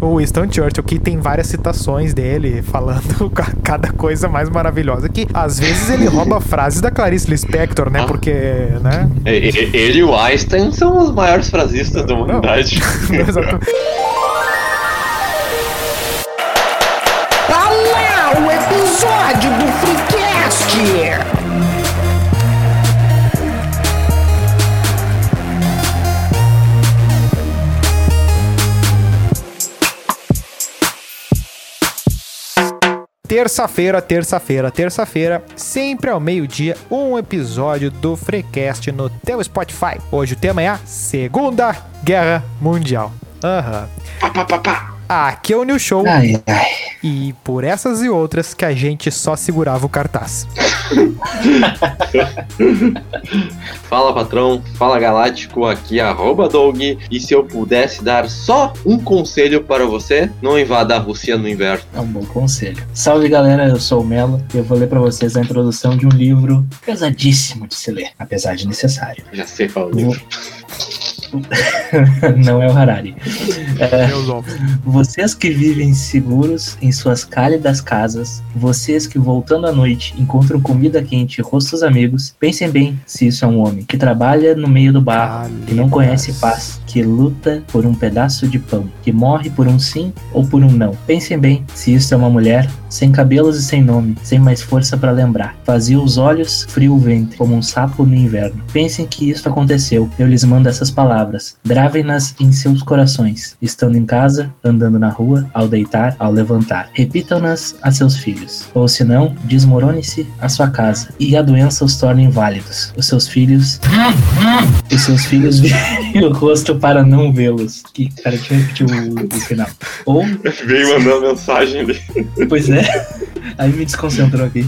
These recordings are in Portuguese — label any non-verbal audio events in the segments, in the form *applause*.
o Winston Churchill, que tem várias citações dele falando *laughs* cada coisa mais maravilhosa. Que às vezes ele rouba *laughs* frases da Clarice Lispector, né? Porque, né? Ele e o Einstein são os maiores frasistas da humanidade. Não, *laughs* exatamente. Tá o episódio do Freecast! Terça-feira, terça-feira, terça-feira, sempre ao meio-dia, um episódio do Freecast no teu Spotify. Hoje o tema é a Segunda Guerra Mundial. Aham. Uhum. Aqui é o New Show. Ai, ai. E por essas e outras que a gente só segurava o cartaz. *laughs* fala patrão, fala galáctico, aqui é arroba Doug. E se eu pudesse dar só um conselho para você, não invada a Rússia no inverno. É um bom conselho. Salve galera, eu sou o Melo e eu vou ler para vocês a introdução de um livro pesadíssimo de se ler, apesar de necessário. Já sei qual é o livro. *laughs* não é o Harari. *laughs* É, vocês que vivem seguros em suas cálidas casas, vocês que voltando à noite encontram comida quente e rostos amigos, pensem bem se isso é um homem que trabalha no meio do barro, que não conhece paz, que luta por um pedaço de pão, que morre por um sim ou por um não. Pensem bem se isso é uma mulher sem cabelos e sem nome, sem mais força para lembrar. Fazia os olhos, frio o ventre, como um sapo no inverno. Pensem que isso aconteceu. Eu lhes mando essas palavras. Gravem-nas em seus corações, estando em casa, andando na rua, ao deitar, ao levantar. Repitam-nas a seus filhos. Ou se não, desmorone-se a sua casa e a doença os torne inválidos. Os seus filhos. os seus filhos *laughs* virem o rosto para não vê-los. Que cara, deixa eu repetir o, o final. Ou. Veio mandando mensagem ali. Pois é. Aí me desconcentrou aqui.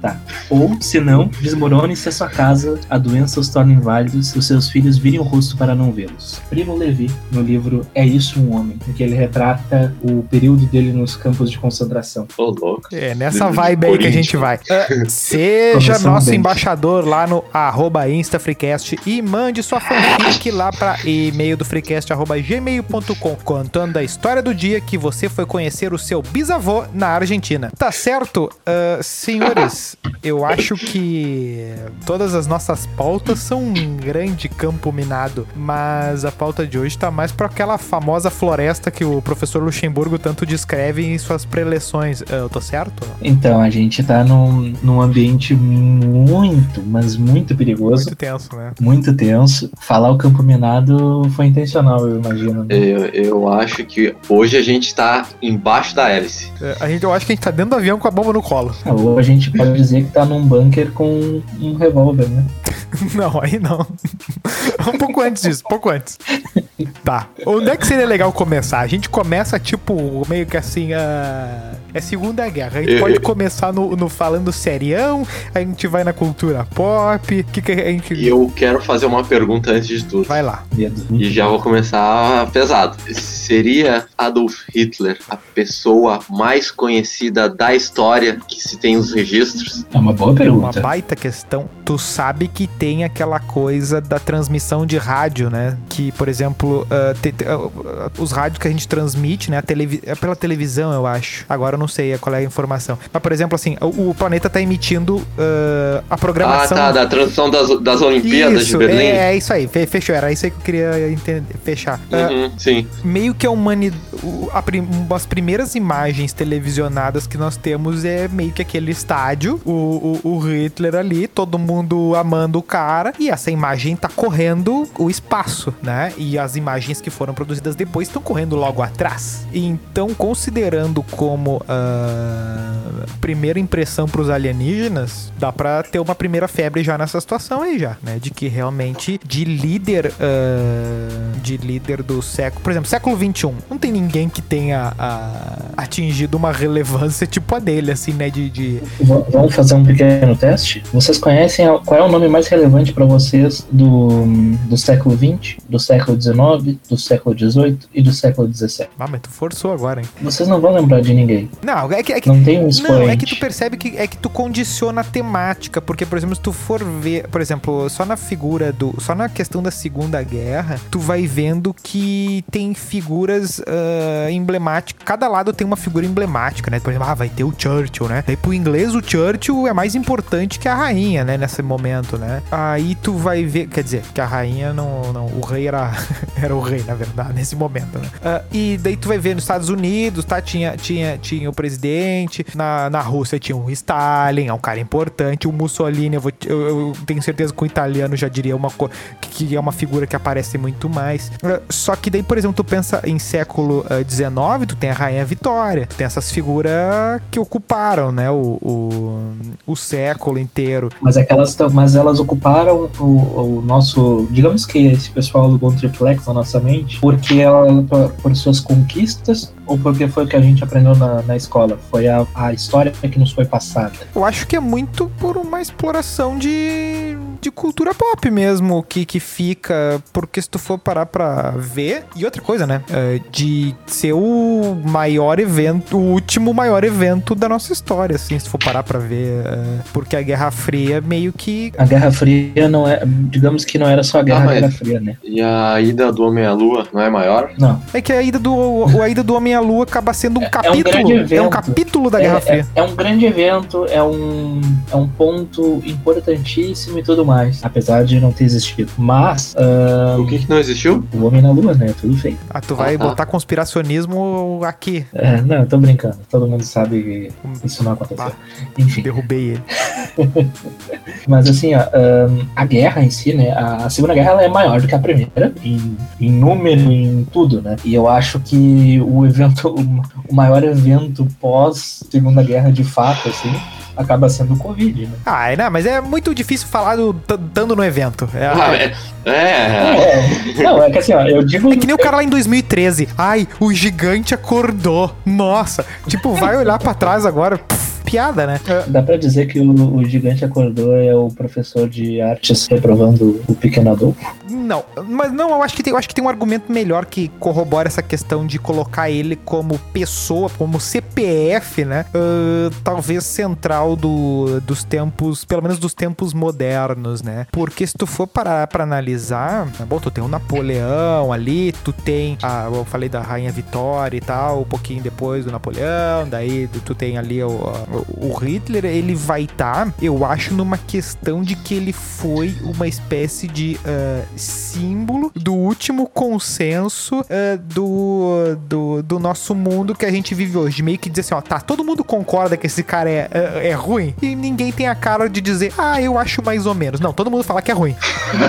Tá. Ou, se não, desmorone-se a sua casa, a doença os torna inválidos, os seus filhos virem o rosto para não vê-los. Primo Levi, no livro É Isso um Homem, em que ele retrata o período dele nos campos de concentração. Ô, oh, louco. É, nessa vibe aí que a gente vai. Uh, seja nosso bem. embaixador lá no arroba InstaFreecast e mande sua fanfic lá para e-mail do freecast arroba gmail.com contando a história do dia que você foi conhecer o seu bisavô na Argentina. Tá certo? Uh, senhores, eu acho que todas as nossas pautas são um grande campo minado, mas a pauta de hoje tá mais para aquela famosa floresta que o professor Luxemburgo tanto descreve em suas preleções. Eu tô certo? Então, a gente tá num, num ambiente muito, mas muito perigoso. Muito tenso, né? Muito tenso. Falar o campo minado foi intencional, eu imagino. Né? Eu, eu acho que hoje a gente tá embaixo da hélice. É, a gente, eu acho que a gente tá dentro do avião com a bomba no colo. Ou a gente pode dizer que tá num bunker com um revólver, né? *laughs* Não, aí não. *laughs* um pouco antes disso, um pouco antes. Tá. Onde é que seria legal começar? A gente começa, tipo, meio que assim, a. É Segunda Guerra. A gente pode eu... começar no, no, falando serião, a gente vai na cultura pop. que, que a gente. Eu quero fazer uma pergunta antes de tudo. Vai lá. E já vou começar pesado. Seria Adolf Hitler a pessoa mais conhecida da história que se tem os registros? É uma boa pergunta. É uma baita questão. Tu sabe que tem aquela coisa da transmissão de rádio, né? Que, por exemplo, uh, te, uh, os rádios que a gente transmite, né? Televi é pela televisão, eu acho. Agora não sei qual é a informação. Mas, por exemplo, assim, o, o planeta tá emitindo uh, a programação. Ah, tá, da transmissão das, das Olimpíadas isso, de Berlim. É, é, isso aí, fechou. Era isso aí que eu queria entender, fechar. Uhum, sim. Meio que a humanidade. As primeiras imagens televisionadas que nós temos é meio que aquele estádio, o, o, o Hitler ali, todo mundo amando o cara, e essa imagem tá correndo o espaço, né? E as imagens que foram produzidas depois estão correndo logo atrás. Então, considerando como uh, primeira impressão para os alienígenas, dá para ter uma primeira febre já nessa situação aí já, né? De que realmente de líder uh, de líder do século, por exemplo, século 21, não tem ninguém que tenha uh, atingido uma relevância tipo a dele, assim, né? De, de... Vamos fazer um pequeno teste. Vocês conhecem qual é o nome mais relevante para vocês do, do século 20, do século 19, do século 18 e do século 17? Ah, mas tu forçou agora, hein? Vocês não vão lembrar de ninguém. Não, é que, é que Não tem um Não, é expoente. que tu percebe que é que tu condiciona a temática, porque por exemplo, se tu for ver, por exemplo, só na figura do, só na questão da Segunda Guerra, tu vai vendo que tem figuras ah, emblemáticas, cada lado tem uma figura emblemática, né? Por exemplo, ah, vai ter o Churchill, né? Daí pro inglês o Churchill é mais importante que a rainha, né, nesse momento, né? Aí tu vai ver, quer dizer, que a rainha não, não o rei era *laughs* era o rei, na verdade, nesse momento, né? Ah, e daí tu vai ver nos Estados Unidos, tá? Tinha, tinha, tinha o presidente, na, na Rússia tinha o Stalin, é um cara importante, o Mussolini, eu, vou- eu- eu tenho certeza que o italiano já diria uma coisa, que, é uma figura que aparece muito mais. Ah, Só que daí, por exemplo, tu pensa em século XIX, tu tem a Rainha Vitória, tu tem essas figuras que ocuparam, né, o, o, o século inteiro. Mas aquelas, mas elas ocuparam o, o nosso, digamos que esse pessoal do Bom Triplex na nossa mente, porque ela por suas conquistas ou porque foi o que a gente aprendeu na, na escola, foi a, a história que nos foi passada. Eu acho que é muito por uma exploração de, de cultura pop mesmo que, que fica. Porque se tu for parar pra ver. E outra coisa, né? é, de ser o maior evento, o último maior evento da nossa história, assim, se tu for parar pra ver. é, porque a Guerra Fria meio que. A Guerra Fria não é, digamos que não era só a Guerra, Ah, mas- Guerra Fria, né? E a ida do Homem à Lua não é maior? Não. É que a ida do, a ida do Homem à Lua acaba sendo um É- é um capítulo. É um, capítulo da é, Guerra é- Fria. é um grande evento, é um, é um ponto importantíssimo e tudo mais, apesar de não ter existido. Mas ah, O que que não existiu? o Homem na Lua, né? Tudo feito. Ah, tu vai Ah, tá. botar conspiracionismo aqui. É, não, eu tô brincando. Todo mundo sabe que isso não aconteceu. Bah. Enfim, Derrubei ele. *laughs* mas assim, ó, a guerra em si, né? A, a Segunda Guerra ela é maior do que a Primeira, em, em número, em tudo, né? E eu acho que o evento, o, o maior evento pós Segunda Guerra, de fato, assim, acaba sendo o Covid, né? Ah, não, mas é muito difícil falar do, t- estando no evento. É, Ah, é, é, É, não, é que assim, ó, eu digo. É que nem o cara lá em 2013. Ai, o gigante acordou. Nossa. Tipo, vai olhar pra trás agora. pff, piada, né? Dá pra dizer que o, o gigante acordou é o professor de artes reprovando o pequeno Adolfo? Não, mas não, eu acho que tem, eu acho que tem um argumento melhor que corrobora essa questão de colocar ele como pessoa, como CPF, né? Ah, talvez central do, dos tempos, pelo menos dos tempos modernos, né? Porque se tu for parar pra analisar, bom, tu tem o Napoleão ali, tu tem, a, eu falei da Rainha Vitória e tal, um pouquinho depois do Napoleão, daí tu tem ali o, o, o Hitler, ele vai estar, eu acho, numa questão de que ele foi uma espécie de ah, símbolo do último consenso ah, do, do, do nosso mundo que a gente vive hoje. Meio que dizer assim, ó, tá, todo mundo concorda que esse cara é, é, é ruim e ninguém tem a cara de dizer, ah, eu acho mais ou menos. Não, todo mundo fala que é ruim.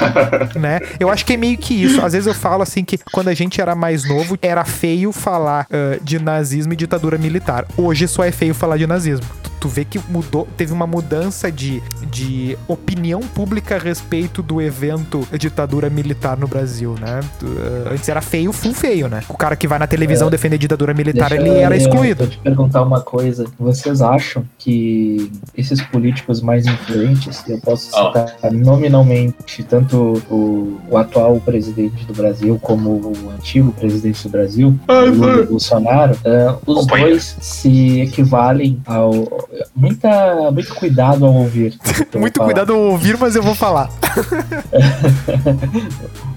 *laughs* né? Eu acho que é meio que isso. Às vezes eu falo assim que quando a gente era mais novo, era feio falar ah, de nazismo e ditadura militar. Hoje só é feio falar de nazismo. Tu, vê que mudou, teve uma mudança de, de opinião pública a respeito do evento ditadura militar no Brasil, né? Tu, ah, antes era feio, full feio, né? O cara que vai na televisão defender ditadura militar, Deixa ele era excluído. Eu te perguntar uma coisa. Vocês acham que esses políticos mais influentes, eu posso Ah. citar nominalmente tanto o, o atual presidente do Brasil como o antigo presidente do Brasil, Ai, o Lula Bolsonaro, eh, os Companheiro. dois se equivalem ao. Muita, muito cuidado ao ouvir. *laughs* Muito falar. cuidado ao ouvir, mas eu vou falar. *laughs*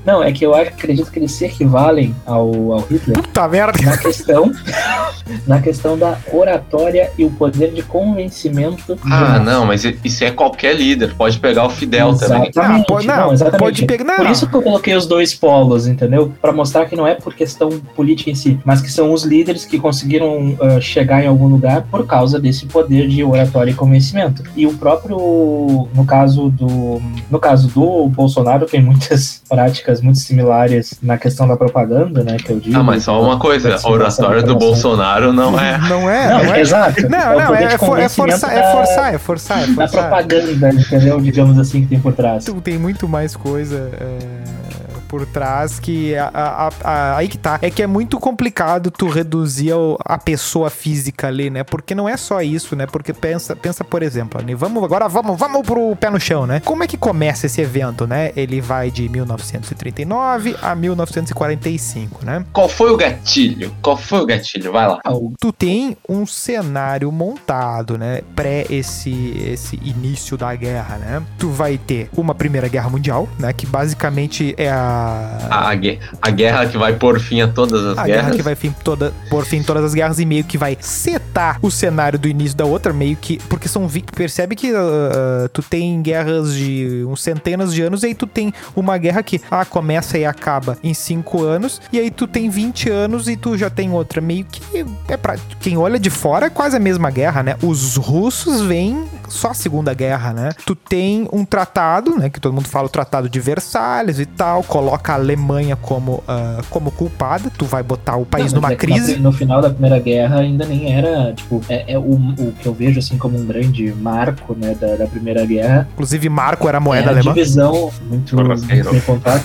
Não, é que eu acredito que eles se equivalem ao, ao Hitler Puta merda. na questão *laughs* na questão da oratória e o poder de convencimento de Ah, massa. não, mas isso é qualquer líder. Pode pegar o Fidel também. Exatamente, Ah, pode- não, não, exatamente. pode pegar- não. Por isso que eu coloquei os dois polos, entendeu? Pra mostrar que não é por questão política em si, mas que são os líderes que conseguiram ah, chegar em algum lugar por causa desse poder de oratória e convencimento. E o próprio, no caso do, no caso do Bolsonaro, tem muitas *laughs* práticas muito similares na questão da propaganda, né? Que eu digo. Ah, mas só uma coisa, a oratória do Bolsonaro não é. *laughs* Não é, Não, não é. exato. Não, o não, é, for- é forçar, é da- forçar, é forçar, é da forçar. propaganda, entendeu? Digamos assim, que tem por trás. Tem muito mais coisa é, por trás que a, a- a- aí que tá. É que é muito complicado tu reduzir a pessoa física ali, né? Porque não é só isso, né? Porque pensa, pensa por exemplo, né? vamos agora vamos, vamos pro pé no chão, né? Como é que começa esse evento, né? Ele vai de 1939 a 1945, né? Qual foi o gatilho? Qual foi o gatilho? Vai lá. Ah, o- tu tem um cenário montado, né? Pré esse, esse início da guerra, né? Tu vai ter uma Primeira Guerra Mundial, né? Que basicamente é a. A, a gue- a guerra que vai pôr fim a todas as A guerra guerras. que vai fim toda, por fim todas as guerras e meio que vai setar o cenário do início da outra, meio que. Porque são. Percebe que ah, tu tem guerras de uns centenas de anos, e aí tu tem uma guerra que ah, começa e acaba em cinco anos, e aí tu tem 20 anos e tu já tem outra. Meio que é pra. Quem olha de fora é quase a mesma guerra, né? Os russos vêm só a Segunda Guerra, né? Tu tem um tratado, né? Que todo mundo fala o Tratado de Versalhes e tal, coloca a Alemanha como, ah, como culpada. Tu vai botar o país Não, numa é crise. No final da Primeira Guerra ainda nem era, tipo, é, é o, o que eu vejo assim como um grande marco, né, da, da Primeira Guerra. Inclusive, Marco era moeda é a alemã. divisão, muito, muito bem contado.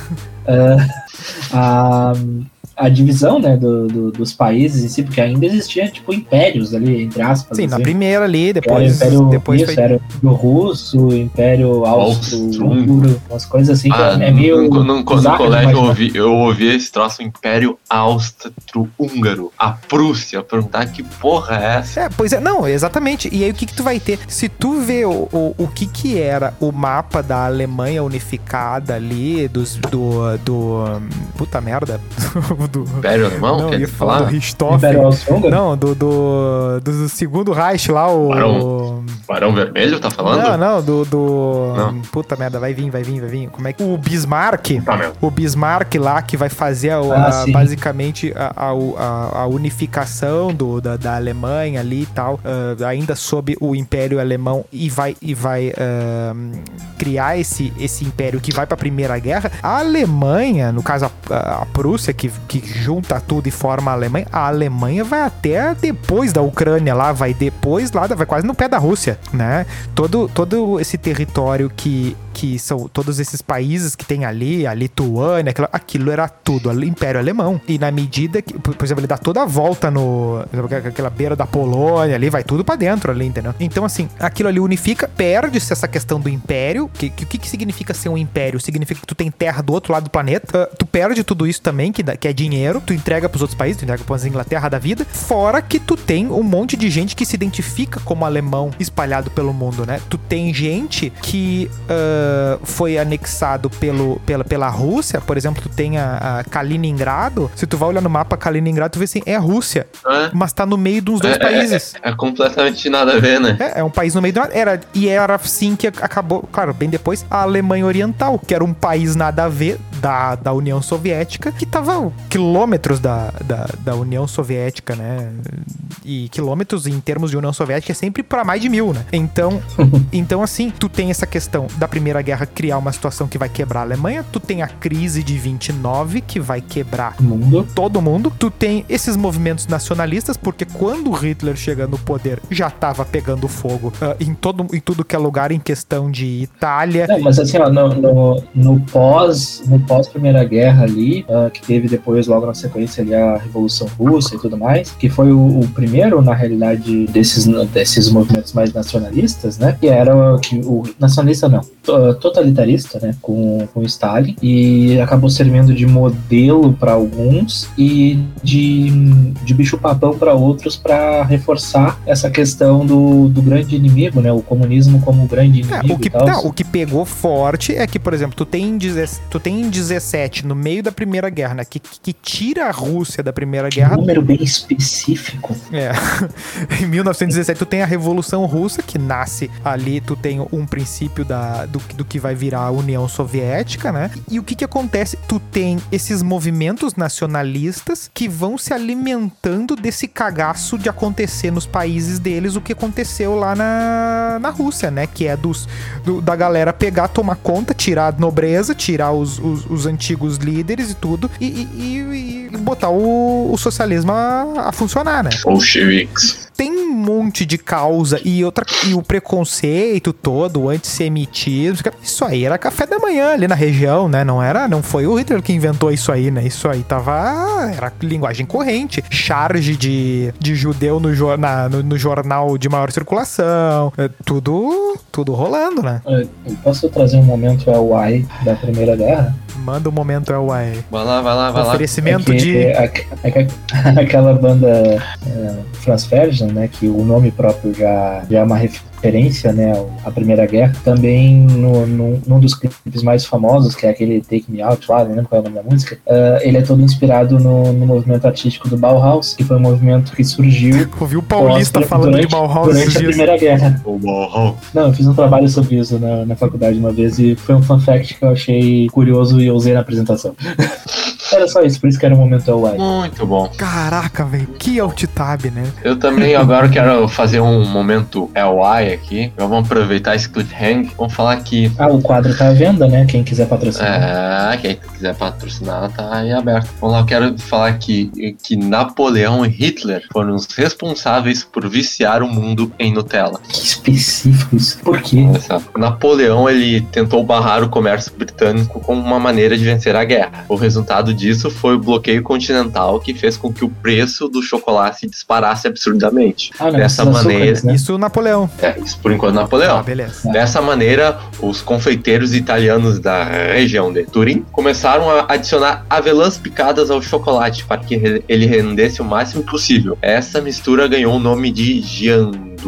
a, *laughs* a divisão, né, do, do- dos países em si, porque ainda existia, tipo, impérios ali, entre aspas. Sim, na assim. primeira ali, Era o depois. Império, depois isso, foi- era o Império Russo, Império Austro-Húngaro, umas coisas assim, que Ah, é meio. no, no- no colégio eu ouvi, eu ouvi esse troço Império Austro-Húngaro. A Prússia. Perguntar que porra é essa? É, pois é, não, exatamente. E aí o que que tu vai ter? Se tu vê o, o, o que que era o mapa da Alemanha unificada ali, dos, do, do... Puta merda. *laughs* do, Império *laughs* Alemão? não, ia falar do falar? Richthofen. Não, do, do, do segundo Reich lá, o... Barão. Barão Vermelho, tá falando? Não, não, do, do... Não. Puta merda, vai vir, vai vir, vai vir. Como é que... O Bismarck... Tá, o Bismarck lá que vai fazer a- Ah, a- basicamente a, a- unificação do, da, da Alemanha ali e tal, ah, ainda sob o Império Alemão e vai, e vai ah, criar esse, esse império que vai para a Primeira Guerra. A Alemanha, no caso a, a Prússia, que, que junta tudo e forma a Alemanha, a Alemanha vai até depois da Ucrânia lá, vai depois lá, vai quase no pé da Rússia, né? Todo, todo esse território que, que são todos esses países que tem ali, a Lituânia, aquilo, aquilo era tudo ali, Império Alemão. E na medida que, por exemplo, ele dá toda a volta no. aquela beira da Polônia ali, vai tudo pra dentro ali, entendeu? Então, assim, aquilo ali unifica, perde-se essa questão do império. O que, que, que, significa ser um império? Significa que tu tem terra do outro lado do planeta. Ah, tu perde tudo isso também, que, que é dinheiro. Tu entrega pros outros países, tu entrega pra Inglaterra da vida. Fora que tu tem um monte de gente que se identifica como alemão espalhado pelo mundo, né? Tu tem gente que ah, foi anexado pelo, pela, pela Rússia, por exemplo, tu tem a, a Kaliningrado. Se tu vai olhar no mapa Kaliningrado, tu vê assim, é Rússia, É, mas tá no meio dos dois É, é, países. é completamente nada a ver, né? É, é um país no meio do nada. Era, e era assim que acabou, claro, bem depois, a Alemanha Oriental, que era um país nada a ver da, da União Soviética, que tava quilômetros da, da, da União Soviética, né? E quilômetros em termos de União Soviética é sempre para mais de mil, né? Então, *laughs* então, assim, tu tem essa questão da Primeira Guerra criar uma situação que vai quebrar a Alemanha, tu tem a crise de 29 que vai quebrar Mundo. todo mundo. Tu tem esses movimentos nacionalistas, porque quando Hitler chega no poder, já tava pegando fogo ah, em, todo, em tudo que é lugar, em questão de Itália. Não, mas assim, ó, no, no, no pós, no pós Primeira Guerra ali, ah, que teve depois, logo na sequência ali, a Revolução Russa e tudo mais, que foi o, o primeiro, na realidade, desses, desses movimentos mais nacionalistas, né? Que era o- que o nacionalista não, to- totalitarista, né? Com, com Stalin e acabou servindo de modelo para alguns e de, de bicho-papão para outros para reforçar essa questão do, do grande inimigo, né? O comunismo como grande É, inimigo o, que, não, o que pegou forte é que, por exemplo, tu tem, em 17 tu tem em 17, no meio da Primeira Guerra, né, que, que tira a Rússia da Primeira Guerra, número bem específico. É. *laughs* em 1917 tu tem a Revolução Russa, que nasce ali, tu tem um princípio da, do, do que vai virar a União Soviética, né? E o que que acontece? Tu tem esses movimentos nacionalistas que vão se alimentando desse cagaço de acontecer nos países deles o que aconteceu lá na, na Rússia, né? Que é dos, do- da galera pegar, tomar conta, tirar a nobreza, tirar os, os, os antigos líderes e tudo, e, e- e- botar o, o socialismo a, a funcionar, né? Bolcheviques. tem monte de causa e outra e o preconceito todo, o antissemitismo, isso aí era café da manhã ali na região, né? Não era, não foi o Hitler que inventou isso aí, né? Isso aí tava era linguagem corrente, charge de, de judeu no, na, no, no jornal de maior circulação, é, tudo tudo rolando, né? Eu posso trazer um momento Hawaii da Primeira Guerra? Manda um momento Hawaii. Vai lá, vai lá, vai lá. Oferecimento É que- de é- é- é- *laughs* aquela banda é, Franz Ferdinand, né, que o nome próprio já, já é uma referência, né, à Primeira Guerra, também no, no- num dos clipes mais famosos, que é aquele Take Me Out lá, não lembro qual é o nome da música, é, ele é todo inspirado no, no movimento artístico do Bauhaus, que foi um movimento que surgiu ouviu o Paulista pós- falando durante, de Bauhaus durante a dias. Primeira Guerra. Uou. Não, eu fiz um trabalho sobre isso na, na faculdade uma vez e foi um fun fact que eu achei curioso e eu usei na apresentação. *laughs* Era só isso, por isso que era o momento Hawaii. Muito bom. Caraca, velho, que alt-tab, né? Eu também agora quero fazer um momento LY aqui. Vamos aproveitar esse cliffhang. Vamos falar que Ah, o quadro tá à venda, né? Quem quiser patrocinar. É, quem quiser patrocinar tá aí aberto. Vamos lá, eu quero falar que, que Napoleão e Hitler foram os responsáveis por viciar o mundo em Nutella. Que específico isso. Por quê? Só. Napoleão ele tentou barrar o comércio britânico como uma maneira de vencer a guerra. O resultado disso foi o bloqueio continental que fez com que o preço do chocolate disparasse absurdamente. Ah, Dessa esses maneira- açúcares, né? Isso Napoleão. É, isso por enquanto Ah, Napoleão. beleza. Dessa maneira, os confeiteiros italianos da região de Turim começaram a adicionar avelãs picadas ao chocolate para que ele rendesse o máximo possível. Essa mistura ganhou o nome de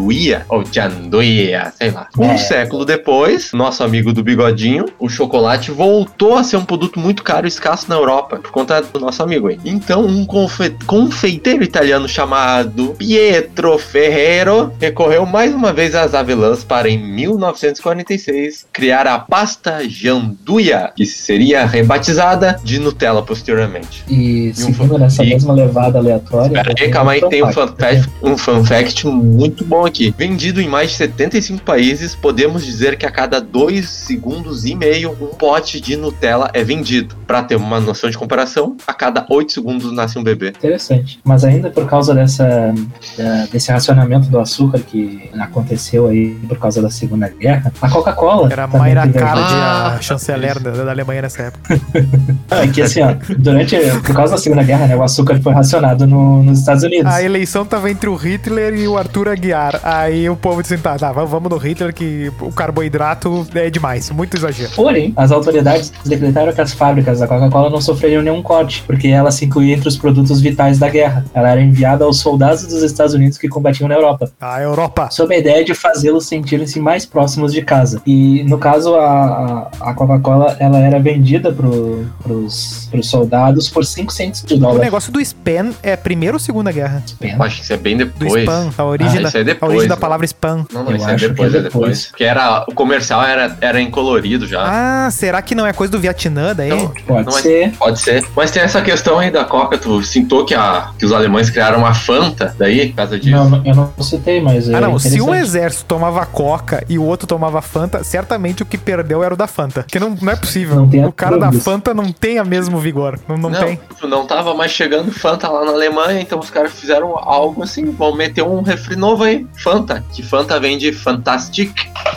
gianduia, ou gianduia, sei lá. Um É. século depois, nosso amigo do bigodinho, o chocolate voltou a ser um produto muito caro e escasso na Europa, por conta do nosso amigo aí. Então, um confe- confeiteiro italiano chamado Pietro Ferrero recorreu mais uma vez às avelãs para, em 1946, criar a pasta Gianduia, que seria rebatizada de Nutella posteriormente. E um seguindo nessa e- mesma levada aleatória. Pera aí, calma aí, tem um fun, fact, fact, um fun fact muito bom aqui. Vendido em mais de 75 países, podemos dizer que a cada 2 segundos e meio, um pote de Nutella é vendido. Para ter uma noção de comparação, a cada 8 segundos nasce um bebê. Interessante. Mas ainda por causa dessa, da- desse racionamento do açúcar que aconteceu aí por causa da Segunda Guerra, a Coca-Cola. Era Mayra teve- Card, Ah. a chanceler da, da Alemanha nessa época. *laughs* É que assim, ó, durante, por causa da Segunda Guerra, né, o açúcar foi racionado no- nos Estados Unidos. A eleição tava entre o Hitler e o Arthur Aguiar. Aí o povo disse, tá, tá, vamos no Hitler que o carboidrato é demais, muito exagero. Porém, as autoridades decretaram que as fábricas da Coca-Cola não sofreriam nenhum corte, porque ela se incluía entre os produtos vitais da guerra. Ela era enviada aos soldados dos Estados Unidos que combatiam na Europa, A Europa. sob a ideia de fazê-los sentirem-se mais próximos de casa. E, no caso, a, a- Coca-Cola ela era vendida pro, pros, pros soldados por 5 centos de O dólar. negócio do spam é primeira ou segunda guerra? Eu acho que isso é bem Do depois. spam, a origem, Ah, da, isso é a depois, origem da né? palavra spam. Não, não, Eu isso é depois, que é é depois. depois. Porque era, o comercial era, era incolorido já. Ah, será que não é coisa do Vietnã daí? Então, Pode Não, mas- ser. Pode ser. Mas tem essa questão aí da Coca, tu sentou que, a, que os alemães criaram a Fanta daí, por causa disso? Não, não, eu não citei, mas. Ah, é não. Se um exército tomava Coca e o outro tomava Fanta, certamente o que perdeu era o da Fanta. Porque não, não é possível. Não tem o cara da. Fanta não tem a mesmo vigor. Não, não, tem. tipo, não tava mais chegando Fanta lá na Alemanha, então os caras fizeram algo assim, vão meter um refri novo aí, Fanta, que Fanta vem de Fantastic.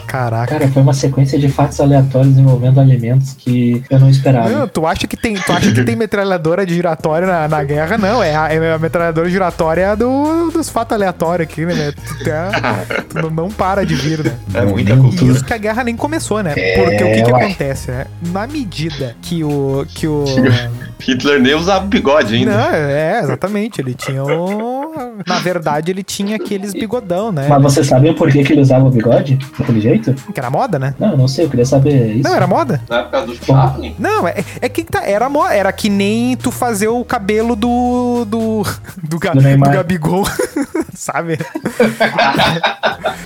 Caraca. Cara, foi uma sequência de fatos aleatórios envolvendo alimentos que eu não esperava. Não, tu acha que tem, tu acha que tem metralhadora de giratória na, na guerra? Não, é a, é a metralhadora giratória do, dos fatos aleatórios aqui, né? Tu, tá- tu não, não para de vir, né? É muita E cultura. isso que a guerra nem começou, né? É, Porque o que, que uai. acontece, né? Na medida que o. Que o *laughs* Hitler nem usava bigode ainda. não, é, exatamente. Ele tinha o. *laughs* Na verdade, ele tinha aqueles bigodão, né? Mas vocês sabem por que, que ele usava o bigode? Daquele jeito? Que era moda, né? Não, eu não sei, eu queria saber isso. Não, era moda? Na época do Chaplin. Não, é, é que tá, era, mo- era que nem tu fazer o cabelo do. do. *laughs* do, Do Neymar. do Gabigol, *laughs* sabe? *laughs*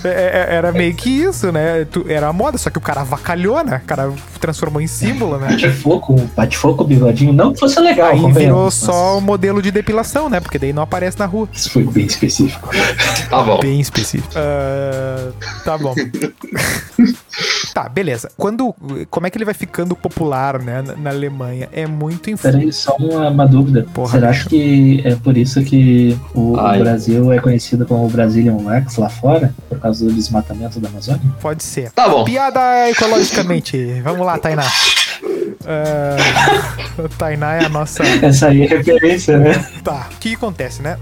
É, é, era meio que isso, né? Era a moda, só que o cara avacalhou, né? O cara transformou em símbolo, né? Bate-foco, bate-foco, bigodinho. Não que fosse legal, Aí virou só o modelo de depilação, né? Porque daí não aparece na rua. Isso foi bem específico. Tá bom. Bem específico. Ah, tá bom. *laughs* tá, beleza. Quando. Como é que ele vai ficando popular, né? Na, na Alemanha? É muito influ... Peraí, só uma, uma dúvida. Porra, Será que é por isso que o, o Ai. Brasil é conhecido como o Brazilian Wax lá fora? Por causa do desmatamento da Amazônia? Pode ser. Tá bom. Piada ecologicamente. Vamos lá, Tainá. Ah, *laughs* Tainá é a nossa. Essa aí é referência, né? Tá. O que acontece, né?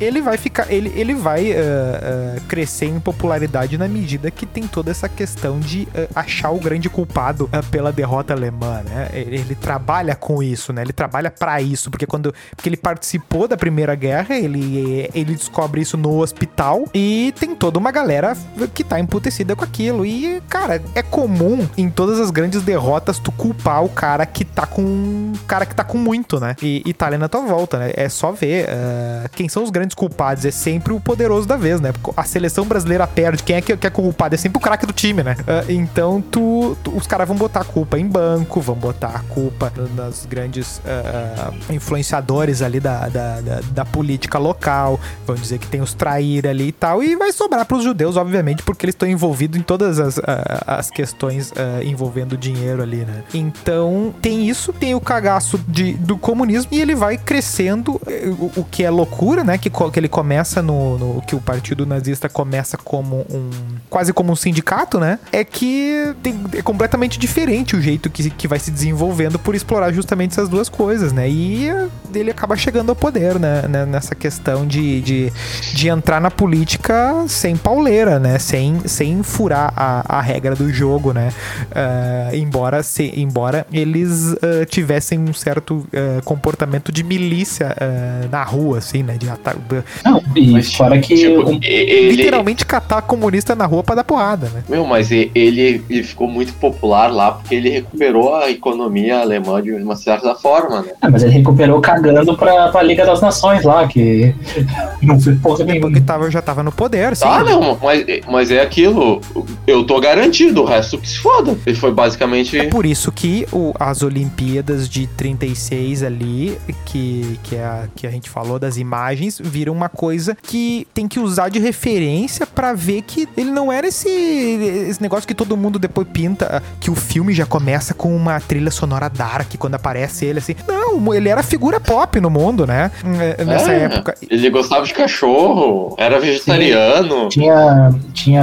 Ele vai ficar. Ele, ele vai ah, ah, crescer em popularidade na medida que tem toda essa questão de achar o grande culpado pela derrota alemã, né? Ele, ele trabalha com isso, né? Ele trabalha pra isso, porque quando. Porque ele participou da Primeira Guerra, ele, ele descobre isso no hospital e tem toda uma galera que tá emputecida com aquilo. E, cara, é comum em todas as grandes derrotas tu culpar o cara que tá com. O cara que tá com muito, né? E, e tá na tua volta, né? É só ver ah, quem são os grandes culpados. É sempre o poderoso da vez, né? A seleção brasileira perde. Quem é que, que é culpado? É sempre o craque do time, né? Ah, então, tu, tu- os caras vão botar a culpa em banco, vão botar a culpa nas grandes ah, influenciadores ali da, da, da, da política local. Vão dizer que tem os traíra ali e tal. E vai sobrar pros judeus, obviamente, porque eles estão envolvidos em todas as, as questões envolvendo dinheiro ali, né? Então, tem isso, tem o cagaço de, do comunismo e ele vai crescendo, eh, o, o que é loucura, né? Que, que ele começa no, no- que o partido nazista começa como um quase como um sindicato, né? É que tem- é completamente diferente o jeito que, que vai se desenvolvendo por explorar justamente essas duas coisas, né? E ele acaba chegando ao poder, né? né, Nessa questão de, de, de entrar na política sem pauleira, né? Sem, sem furar a, a regra do jogo, né? Ah, embora, se, embora eles ah, tivessem um certo ah, comportamento de milícia ah, na rua, assim, né? De ata- Não, e Mas, fora que Tipo, e- ele. literalmente catar comunista na rua pra dar porrada, né? Meu, mas ele, ele ficou muito popular lá porque ele recuperou a economia alemã de uma certa forma, né? Ah, mas ele recuperou cagando pra, pra Liga das Nações lá, que *laughs* não foi porra Porque nenhuma. tava, já tava no poder, assim. Tá, não, mas, mas é aquilo. Eu tô garantido, o resto que se foda. Ele foi basicamente. É por isso que o- as Olimpíadas de 36 ali, que, que, é a, que a gente falou das imagens, viram uma coisa que tem que usar de referência pra ver que ele não era esse, esse negócio que todo mundo depois pinta, que o filme já começa com uma trilha sonora dark quando aparece ele assim. Não, ele era figura pop no mundo, né? É, Nessa É, época. Ele gostava de cachorro, era vegetariano. Tinha, tinha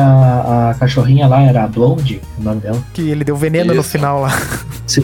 a cachorrinha lá, era a Blonde, o nome dela. Que ele deu veneno no Isso. final lá. Sim.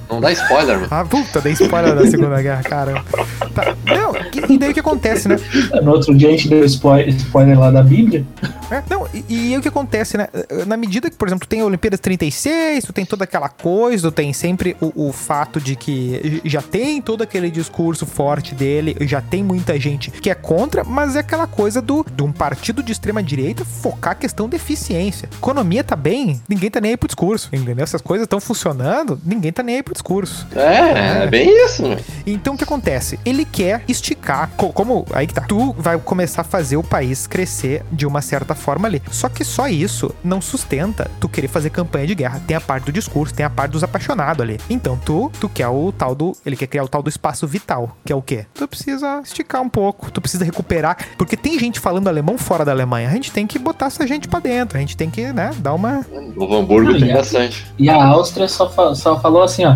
Não dá spoiler, mano. Ah, puta, dei spoiler da Segunda Guerra, caramba. Tá, Não, e e daí o que acontece, né? No outro dia a gente deu spoiler, spoiler lá da Bíblia. É, não, e, e aí o que acontece, né? Na medida que, por exemplo, tu tem a Olimpíadas 36, tu tem toda aquela coisa, tu tem sempre o, o fato de que já tem todo aquele discurso forte dele, já tem muita gente que é contra, mas é aquela coisa do de um partido de extrema direita focar a questão de eficiência. Economia tá bem, ninguém tá nem aí pro discurso, entendeu? Essas coisas estão funcionando, ninguém tá nem aí pro discurso. É, é bem isso, meu. Então o que acontece? Ele quer esticar, co- como aí que tá. Tu vai começar a fazer o país crescer de uma certa forma ali. Só que só isso não sustenta tu querer fazer campanha de guerra. Tem a parte do discurso, tem a parte dos apaixonados ali. Então tu, tu quer o tal do, ele quer criar o tal do espaço vital, que é o quê? Tu precisa esticar um pouco, tu precisa recuperar, porque tem gente falando alemão fora da Alemanha. A gente tem que botar essa gente pra dentro, a gente tem que, né, dar uma No Hamburgo Ah, tem é. bastante. E a Áustria só, fa- só falou assim, ó,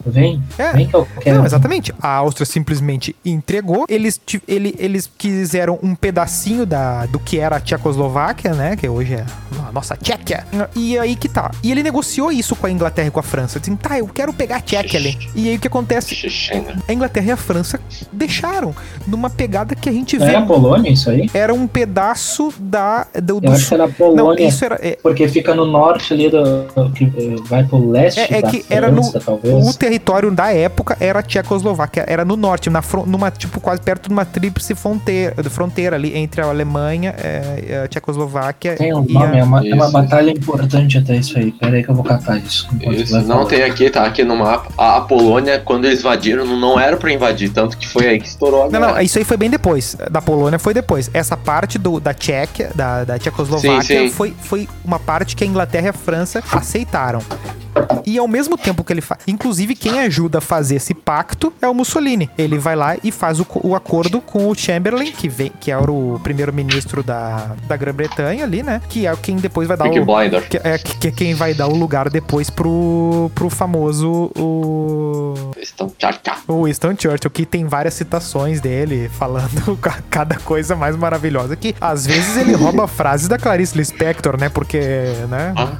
vem, É. vem que eu quero. Não, exatamente. A Áustria simplesmente entregou. Eles, ele- eles quiseram um pedacinho da, do que era a Tchecoslováquia, né? Que hoje é a nossa Tchequia. E aí que tá. E ele negociou isso com a Inglaterra e com a França. Dizem, tá, eu quero pegar a Tchequia ali. E aí o que acontece? A Inglaterra e a França deixaram numa pegada que a gente Não vê. era a Polônia isso aí? Era um pedaço da, do, do Eu acho que era a Não, Polônia, isso era. é, porque fica no norte ali do. que eh, vai pro leste É- é da que era no- França, talvez. O território da época era a Tchecoslováquia, era no norte, na, numa, tipo, quase perto de uma tríplice fronteira, fronteira ali entre a Alemanha, é, a Tchecoslováquia Tem um e nome, a... é uma, é uma batalha importante até isso aí. Pera aí que eu vou catar isso. tu Isso, não tem aqui, tá aqui no mapa. A, a Polônia, quando eles invadiram, não, não era pra invadir, tanto que foi aí que estourou a Não, guerra. não, isso aí foi bem depois. Da Polônia foi depois. Essa parte do, da Tchequia, da, da Tchecoslováquia, Sim, sim. Foi, foi uma parte que a Inglaterra e a França aceitaram. E ao mesmo tempo que ele faz. Inclusive, quem ajuda a fazer esse pacto é o Mussolini. Ele vai lá e faz o, o acordo com o Chamberlain, que, vem, que era o primeiro-ministro da, da Grã-Bretanha ali, né? Que é quem depois vai dar Peaky o. Blinder. Que é, que é quem vai dar o lugar depois pro, pro famoso. O, tchá, tchá. o Winston Churchill, que tem várias citações dele falando *laughs* ca- cada coisa mais maravilhosa. Que às vezes ele rouba *laughs* frases da Clarice Lispector, né? Porque, né? Ah.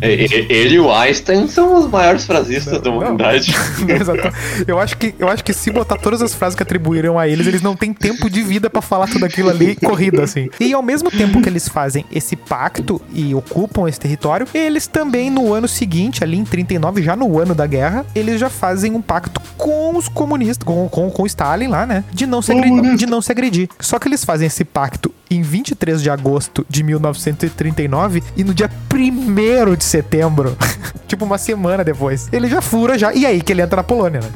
Ele e o Einstein são os maiores frasistas da Não. humanidade. *laughs* Exato. Eu acho, que, eu acho que se botar todas as frases que atribuíram a eles, eles não têm tempo de vida pra falar tudo aquilo ali corrido, assim. E ao mesmo tempo que eles fazem esse pacto e ocupam esse território, eles também no ano seguinte, ali em 39, já no ano da guerra, eles já fazem um pacto com os comunistas, com, com, com o Stalin lá, né? De não, se agredir, de não se agredir. Só que eles fazem esse pacto em 23 de agosto de 1939 e no dia 1 de setembro, *laughs* tipo uma semana depois, ele já já. E aí que ele entra na Polônia, né?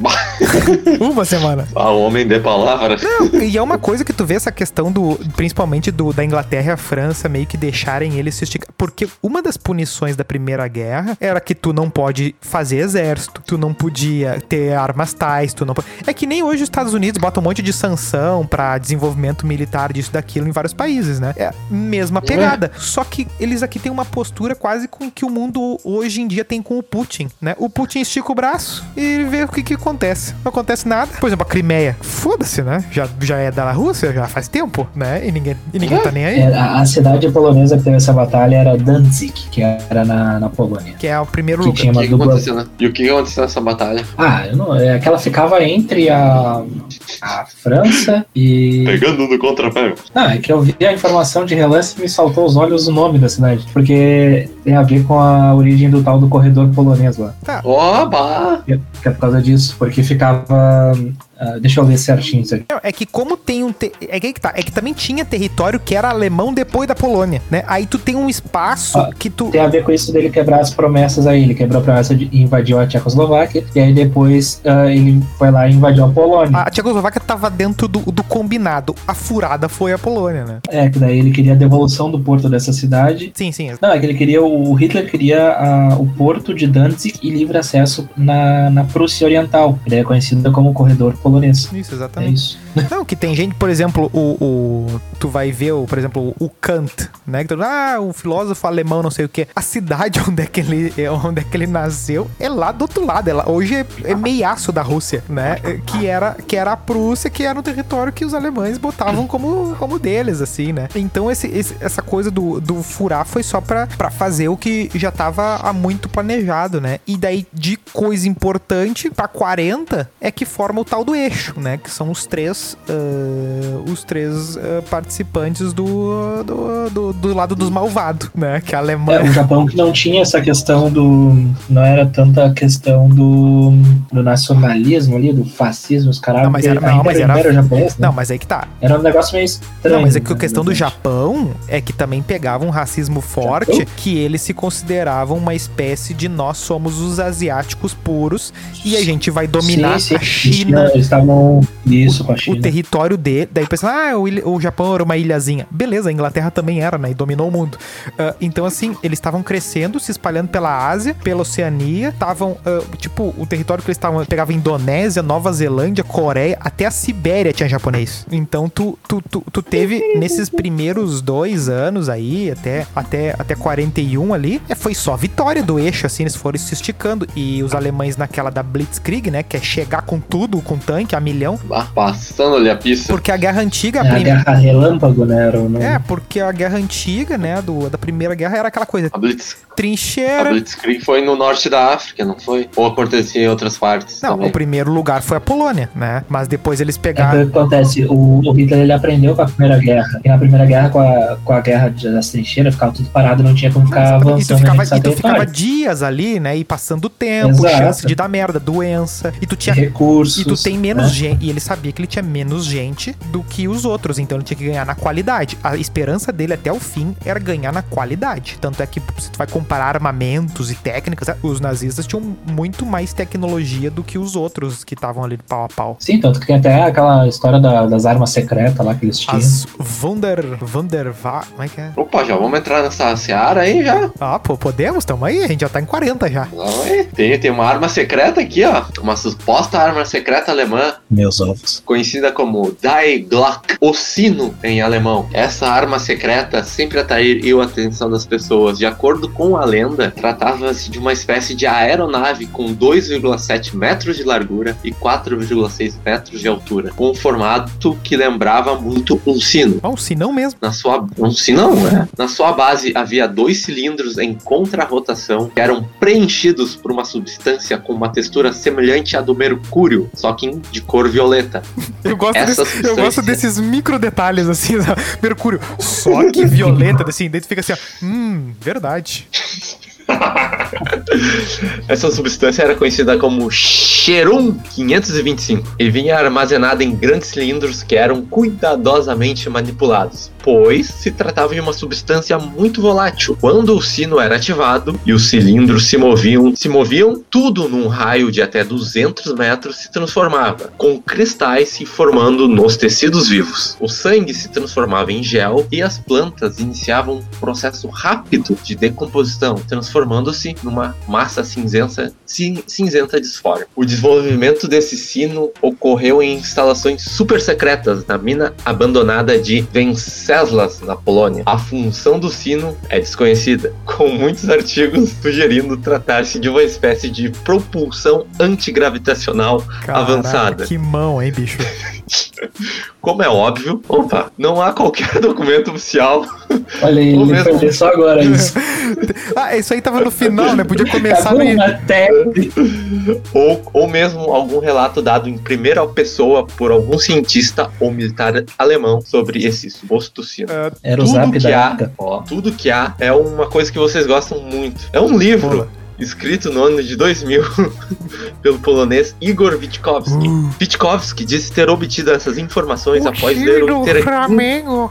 *laughs* uma semana. A homem de palavras. E é uma coisa que tu vê essa questão do, principalmente do, da Inglaterra e a França meio que deixarem ele se esticar. Porque uma das punições da Primeira Guerra era que tu não pode fazer exército, tu não podia ter armas tais, tu não É que nem hoje os Estados Unidos botam um monte de sanção pra desenvolvimento militar disso, daquilo em vários países, né? É a mesma pegada. Só que eles aqui têm uma postura quase com que o mundo hoje em dia tem com o Putin, né? O Putin estica o braço e vê o que que acontece. Não acontece nada. Por exemplo, a Crimeia. Foda-se, né? Já, já é da Rússia, já faz tempo, né? E ninguém, e ninguém tá nem aí. É, a cidade polonesa que teve essa batalha era Danzig, que era na, na Polônia. Que é o primeiro Que lugar. tinha uma que, que dupla. aconteceu, né? E o que aconteceu nessa batalha? Ah, eu não, é que ela ficava entre a, a França e. Pegando no contrapé. Não, é que eu vi a informação de relance e me saltou aos olhos o nome da cidade. Porque tem a ver com a origem do tal do corredor polonês lá. Bah! Que que é por causa disso, porque ficava. Ah, deixa eu ler certinho isso aqui. Não, É que como tem um. te- É que tá. É que também tinha território que era alemão depois da Polônia, né? Aí tu tem um espaço Ah, que tu. Tem a ver com isso dele quebrar as promessas aí. Ele quebrou a promessa de invadiu a Tchecoslováquia, e aí depois ah, ele foi lá e invadiu a Polônia. A Tchecoslováquia tava dentro do, do combinado. A furada foi a Polônia, né? É, que daí ele queria a devolução do porto dessa cidade. Sim, sim. Não, é que ele queria, o Hitler queria ah, o porto de Danzig e livre acesso na, na Prússia Oriental. Ele é conhecido como corredor polonês. Isso, É exatamente. isso. Não, que tem gente, por exemplo, o, o- tu vai ver, o, por exemplo, o Kant, né? Que tu, ah, um filósofo alemão, não sei o quê. A cidade *laughs* onde é que ele, é, onde é que ele nasceu é lá do outro lado. É lá, hoje é, é meiaço da Rússia, né? É, Que era, que era a Prússia, que era um território que os alemães botavam como, como deles, assim, né? Então esse, esse- essa coisa do, do furar foi só pra, pra fazer o que já tava há muito planejado, né? E daí, de coisa importante, pra 40, é que forma o tal do eixo, né? Que são os três, ah, os três ah, participantes do, do, do, do lado dos malvados, né? Que é a É, Alemanha. o Japão que não tinha essa questão do. Não era tanta a questão do, do nacionalismo ali, do fascismo, os caras. Não, mas era- não, mas era era- japonês, né? Não, mas aí que tá. Era um negócio meio estranho. Não, mas é que a né, questão do. Japão é que também pegava um racismo forte, Japão? que eles se consideravam uma espécie de nós somos os asiáticos puros e a gente vai dominar Sim, sim, a China. Eles estavam. Isso, com a China. O território dele, daí pensando, ah, o, ilha- o Japão era uma ilhazinha. Beleza, a Inglaterra também era, né? E dominou o mundo. Ah, então, assim, eles estavam crescendo, se espalhando pela Ásia, pela Oceania. Estavam, ah, tipo, o território que eles estavam, pegava Indonésia, Nova Zelândia, Coreia, até a Sibéria tinha japonês. Então, tu, tu, tu, tu teve, nesses primeiros dois anos aí, até, até, até 41 ali, é, foi só vitória do eixo, assim, eles foram se esticando. E os alemães naquela da Blitzkrieg, né? Que é chegar com tudo, com tanque, a milhão. bah, Ali a pista. Porque a guerra antiga, a É, a Guerra Relâmpago, né? Era o nome. é, porque a guerra antiga, né, do, da primeira guerra era aquela coisa. A Blitz. A trincheira. Blitzkrieg foi no norte da África, não foi? Ou acontecia em outras partes Não, também? o primeiro lugar foi a Polônia, né? Mas depois eles É pegaram. o que acontece, o, o Hitler ele aprendeu com a Primeira Guerra. E na Primeira Guerra, com a, com a guerra das trincheiras, ficava tudo parado, não tinha como ficar E tu, avançando ficava, e tu ficava dias ali, né? E passando tempo, Exato. chance de dar merda, doença. E tu tinha. Recursos. E tu tem menos né? gente. E ele sabia que ele tinha menos gente do que os outros. Então ele tinha que ganhar na qualidade. A esperança dele até o fim era ganhar na qualidade. Tanto é que se tu vai comparar armamentos e técnicas, os nazistas tinham muito mais tecnologia do que os outros que estavam ali pau a pau. Sim, tanto que tem até aquela história da- das armas secretas lá que eles tinham. As Wunder. Wunderwa. Como é que é? Opa, já vamos entrar nessa seara aí já. Ah, pô, podemos? Tamo aí. A gente já tá em 40 já. Aí. Tem, tem uma arma secreta aqui, ó. Uma suposta arma secreta alemã, Meus ovos. conhecida como Die Glock, o sino em alemão. Essa arma secreta sempre atraiu a atenção das pessoas. De acordo com a lenda, tratava-se de uma espécie de aeronave com 2,7 metros de largura e 4,6 metros de altura, com um formato que lembrava muito um sino. Bom, se não mesmo. Na sua, um sinão, né? Na sua base havia dois cilindros em contrarrotação que eram preenchidos por uma substância com uma textura semelhante à do mercúrio, só que de cor violeta. *laughs* Eu gosto, desse- eu gosto substância- desses micro detalhes, assim, *laughs* Mercúrio. Só que violeta, assim, daí tu fica assim, ó. Hum, verdade. *laughs* Essa substância era conhecida como Cherum 525 e vinha armazenada em grandes cilindros que eram cuidadosamente manipulados, pois se tratava de uma substância muito volátil. Quando o sino era ativado e os cilindros se moviam, se moviam, tudo num raio de até 200 metros se transformava, com cristais se formando nos tecidos vivos. O sangue se transformava em gel e as plantas iniciavam um processo rápido de decomposição, transformando-se numa massa cinzenta, cin- cinzenta disforme. O desenvolvimento desse sino ocorreu em instalações super secretas na mina abandonada de Venceslas, na Polônia. A função do sino é desconhecida, com muitos artigos sugerindo tratar-se de uma espécie de propulsão antigravitacional Caraca, Avançada. Que mão, hein, bicho? *laughs* Como é óbvio, opa, não há qualquer *laughs* documento oficial Olha aí, ele mesmo- só agora isso. *laughs* ah, isso aí tava no final, né? Podia começar no. tese. ou, ou mesmo algum relato dado em primeira pessoa por algum cientista ou militar alemão sobre esse suposto sino. Era o Tudo zap que da há, época. ó, tudo que há é uma coisa que vocês gostam muito. É um livro Pula. Escrito no ano de 2000 *laughs* pelo polonês Igor Witkowski. Uh. Witkowski disse ter obtido essas informações O após ler, o do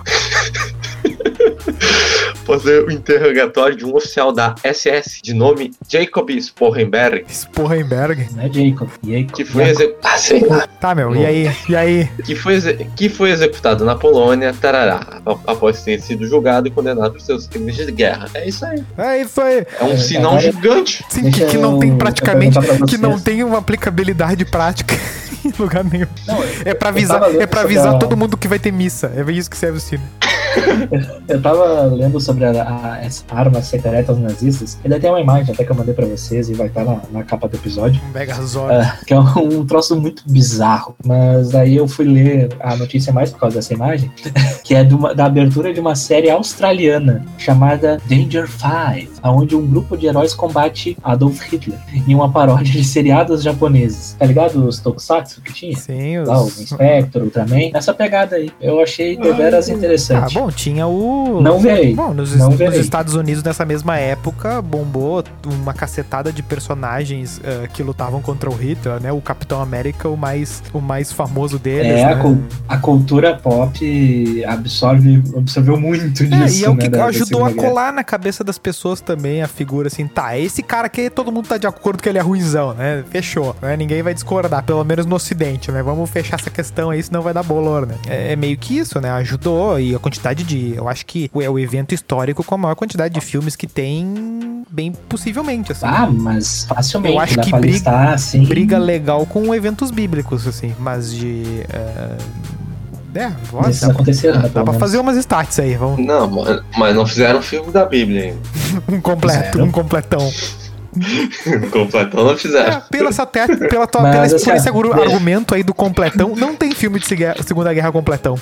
*laughs* *laughs* ler o interrogatório de um oficial da SS de nome Jacob Sporenberg, Sporrenberg. Não é Jacob. Jacob. que foi, exec- ah, sei lá, Tá, meu, e aí? E aí? que foi, exe- que foi executado na Polônia, tarará, após ter sido julgado e condenado por seus crimes de guerra. É isso aí. É isso aí. É um É, sinal agora- gigante. Sim, que, que não tem praticamente. Que não tem uma aplicabilidade prática *laughs* em lugar nenhum. Não, É pra avisar, é pra avisar a- todo mundo que vai ter missa. É isso que serve o sino. Eu tava lendo sobre a, a, essa arma secreta dos nazistas. Ainda tem uma imagem até que eu mandei pra vocês e vai estar na, na capa do episódio. Um Megazord. Ah, que é um, troço muito bizarro. Mas aí eu fui ler a notícia mais por causa dessa imagem, *laughs* que é de uma- da abertura de uma série australiana chamada Danger Five, onde um grupo de heróis combate Adolf Hitler em uma paródia de seriados japoneses. Tá ligado os Tokusatsu que tinha? Sim, os... Lá, o Inspector, Ultraman. Essa pegada aí. Eu achei deveras Ah, interessante. bom, tinha o. Não verei. Bom, nos, Não nos. Estados Unidos, nessa mesma época, bombou uma cacetada de personagens eh, que lutavam contra o Hitler, né? O Capitão América, o mais, o mais famoso deles. É, a, né? cul- a cultura pop absorve, absorveu muito É, disso. e é o né, que da ajudou a Segunda Guerra. colar na cabeça das pessoas também a figura assim, tá, esse cara aqui todo mundo tá de acordo que ele é ruizão, né? Fechou, né? Ninguém vai discordar, pelo menos no ocidente, né? Vamos fechar essa questão aí, senão vai dar bolor, né? É, é meio que isso, né? Ajudou e a quantidade de, eu acho que é o evento histórico com a maior quantidade de filmes que tem, bem possivelmente, assim. Ah, mas facilmente. Eu acho dá que briga- listar, assim. Briga legal com eventos bíblicos, assim, mas de... É, é, Esses dá, dá pra menos. fazer umas stats aí, vamos. Não, mas- não fizeram filme da Bíblia ainda. *laughs* Um completo, Fizeram. um completão. *laughs* Completão não É, fizeram. pela, essa te- pela tua, Mas, pela- assim, por esse argumento aí do completão, não tem filme de Segunda Guerra completão.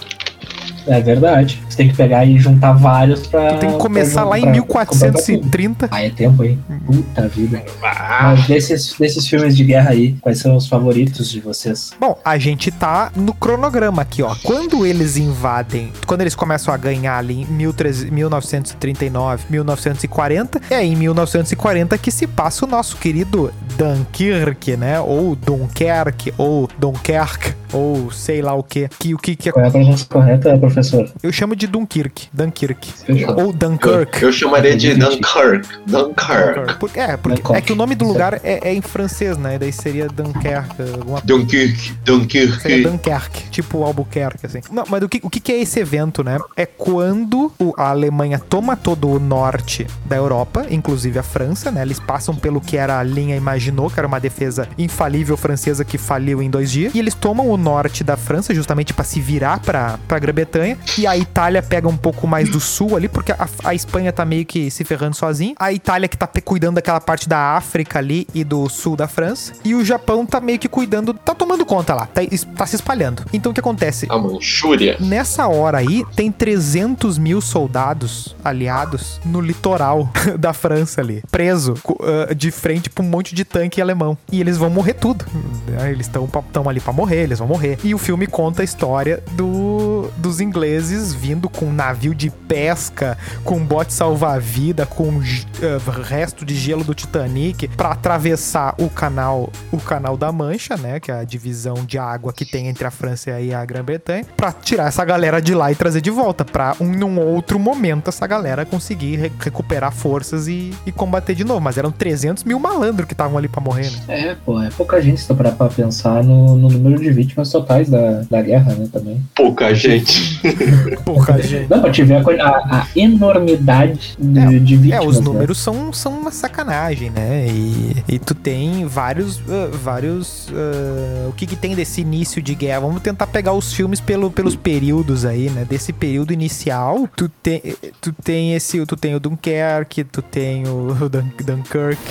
É verdade. Tem que pegar e juntar vários pra. Tu tem que começar pra- lá em pra- 1430. Ah, é tempo aí. Puta vida. Mas desses, desses filmes de guerra aí, quais são os favoritos de vocês? Bom, a gente tá no cronograma aqui, ó. Quando eles invadem, quando eles começam a ganhar ali em 1300 1939, 1940, é em 1940 que se passa o nosso querido Dunkirk, né? Ou Dunkerque, ou Dunkerque, ou sei lá o que. Que o que, que é- Qual é a pronúncia correta, professor? eu chamo de Dunkirk, Dunkirk. Ou Eu, Dunkirk. eu chamaria de Dunkirk. Dunkirk. Por- É, porque Dunkirk. é que o nome do lugar é, é em francês, né? Daí seria Dunkerque, alguma Dunkirk. Seria Dunkirk. Dunkerque, tipo Albuquerque, assim. Não, mas o que, o que é esse evento, né? É quando o- a Alemanha toma todo o norte da Europa, inclusive a França, né? Eles passam pelo que era a linha Imaginot, que era uma defesa infalível francesa que faliu em dois dias. E eles tomam o norte da França, justamente pra se virar pra, pra Grã-Bretanha. E a Itália pega um pouco mais do sul ali, porque a, a Espanha tá meio que se ferrando sozinho. A Itália que tá cuidando daquela parte da África ali e do sul da França. E o Japão tá meio que cuidando, tá tomando conta lá, tá, tá se espalhando. Então o que acontece? A Manchúria. Nessa hora aí, tem 300 mil soldados aliados no litoral *laughs* da França ali, preso ah, de frente pra um monte de tanque alemão. E eles vão morrer tudo. né? Eles estão ali pra morrer, eles vão morrer. E o filme conta a história do, dos ingleses vindo com um navio de pesca, com bote salva-vida, com ah, resto de gelo do Titanic, pra atravessar o canal, o canal da Mancha, né? Que é a divisão de água que tem entre a França e a Grã-Bretanha, pra tirar essa galera de lá e trazer de volta, pra um num outro momento essa galera conseguir re- recuperar forças e, e combater de novo. Mas eram 300 mil malandros que estavam ali pra morrer, né? É, pô, é pouca gente se parar pra pensar no, no número de vítimas totais da, da guerra, né, também. Pouca gente. *laughs* Porra, gente. Não, pra te ver a, a, a enormidade de, É, de É, vítimas. os né? números são, são uma sacanagem, né? E, e tu tem vários. ah, vários. ah, o que, que tem desse início de guerra? Vamos tentar pegar os filmes pelo, pelos períodos aí, né? Desse período inicial, tu tem, tu tem esse. Tu tem o Dunkerque, tu tem o Dun- Dunkirk,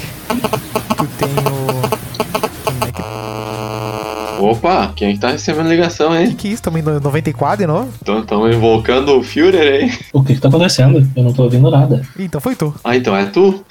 tu tem o. Quem é que, Opa, quem tá recebendo ligação, que, hein? que é isso? Estamos em 94 de novo? Estão invocando o Führer, hein? O que que tá acontecendo? Eu não tô ouvindo nada. Então foi tu. Ah, então é tu?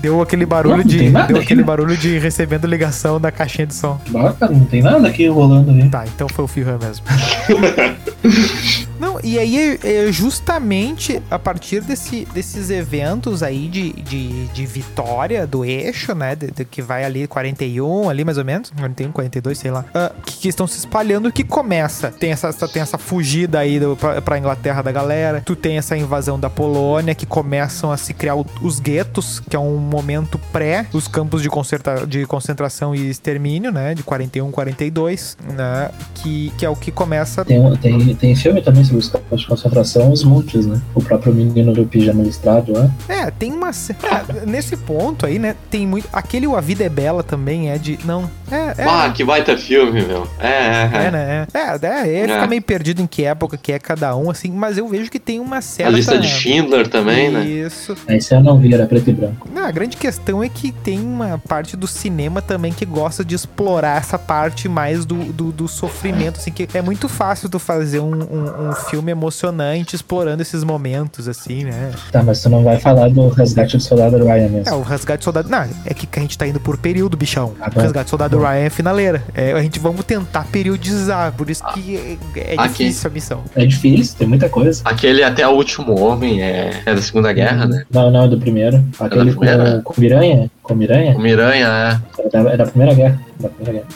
Deu aquele barulho Não, não de. tem nada Deu aqui, aquele né? barulho de recebendo ligação da caixinha de som. Cara, não tem nada aqui rolando ali. Tá, então foi o Firra mesmo. *laughs* Não, e aí é, é justamente a partir desse, desses eventos aí de, de, de vitória do eixo, né? de- de que vai ali 41, ali mais ou menos. 41, 42, sei lá. ah, que, que estão se espalhando que começa. Tem essa, tem essa fugida aí do, pra, pra Inglaterra da galera. Tu tem essa invasão da Polônia que começam a se criar o- os guetos, que é um momento pré os campos de, concerta, de concentração e extermínio, né? De 41, 42, né? Que, que é o que começa Tem, tem, tem filme também sobre os campos de concentração, os montes, né? O próprio menino do pijama listrado lá. É, tem uma. é, nesse ponto aí, né? Tem muito. Aquele O A Vida é Bela também é de. Não. É, é. Ah, que baita filme, meu. É, é, É, é. né? É, é, é ele É. fica meio perdido em que época que é cada um, assim, mas eu vejo que tem uma A certa. lista de Schindler também, né? Isso. Esse eu não vi, era preto e branco. Não, a grande questão é que tem uma parte do cinema também que gosta de explorar essa parte mais do, do, do sofrimento, assim, que é muito fácil tu fazer um, um, um filme emocionante explorando esses momentos, assim, né? Tá, mas tu não vai falar do resgate do soldado Ryan mesmo. É, o Resgate do Soldado. Não, é que a gente tá indo por período, bichão. Ah, o bom. Resgate do Soldado Ryan é finaleira. É, a gente vamos tentar periodizar, por isso que é, é Aqui. difícil a missão. É difícil, tem muita coisa. Aquele Até o Último Homem é, é da Segunda Guerra, né? Não, não, é do primeiro. Aquele com, primeira? com Miranha. Com Miranha? O Miranha, É é da guerra. Da primeira guerra.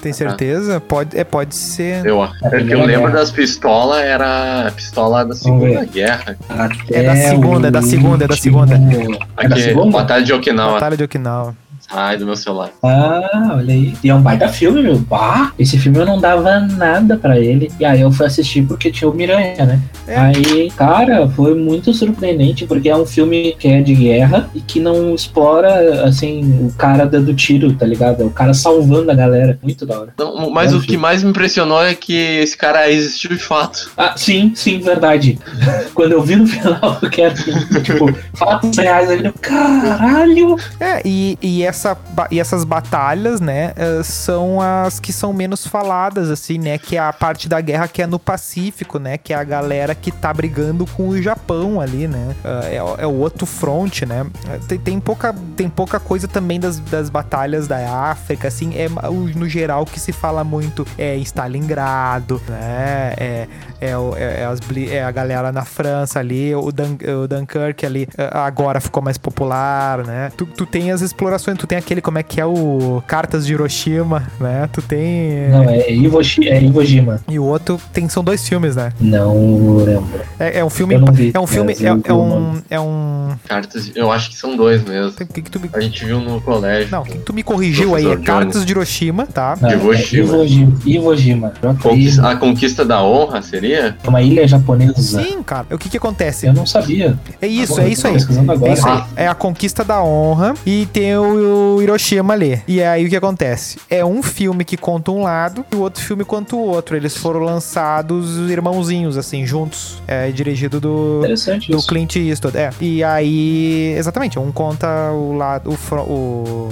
Tem certeza? Pode, é, pode ser. é. Eu, é que eu lembro Guerra. das pistolas, era a pistola da Segunda. Guerra. Até É da segunda, é da segunda, é da segunda. último- É da Aqui, segunda? Batalha de Okinawa. Batalha de Okinawa. Sai do meu celular. Ah, olha aí. E é um baita filme, meu. Bah, esse filme eu não dava nada pra ele. E aí eu fui assistir porque tinha o Miranha, né? É. Aí, cara, foi muito surpreendente porque é um filme que é de guerra e que não explora, assim, o cara dando tiro, tá ligado? É o cara salvando a galera. Muito da hora. Não, mas É, o sim. que mais me impressionou é que esse cara existiu de fato. Ah, sim, sim, verdade. *laughs* Quando eu vi no final que era, tipo, fatos reais, eu, caralho! É, e, e essa, e essas batalhas, né, eh, são as que são menos faladas, assim, né? Que é a parte da guerra que é no Pacífico, né? Que é a galera que tá brigando com o Japão ali, né? Ah, é, é o outro front, né? Eh, Tem, tem pouca, tem pouca coisa também das, das batalhas da África, assim, é no geral que se fala muito é Stalingrado, né? É, é, é- é as é a galera na França ali, o, Dun, o Dunkirk ali eh, agora ficou mais popular, né? Tu, tu tem as explorações, tu tem aquele, como é que é o Cartas de Hiroshima, né? Tu tem... Não, é Iwo, é Iwo Jima. E o outro tem, são dois filmes, né? Não lembro. É, é um filme... Eu não vi, é um filme... É, é um... É um... Cartas, eu acho que são dois mesmo. O que que tu me... A gente viu no colégio. Não, o que que tu me corrigiu aí? É Cartas Jones. de Hiroshima, tá? Não, Iwo é Jima. Iwo Jima. Iwo Jima. Conquista- Iwo- a conquista da honra seria? É uma ilha japonesa. Sim, cara. O que que acontece? Eu não sabia. É isso, Agora, é isso tô aí. pesquisando agora. É isso aí. É a conquista da honra e tem o, o Hiroshima ali. E aí o que acontece? É um filme que conta um lado e o outro filme conta o outro. Eles foram lançados irmãozinhos, assim, juntos. É dirigido do. Do isso. Clint Eastwood, é. E aí, exatamente, um conta o lado, o, o,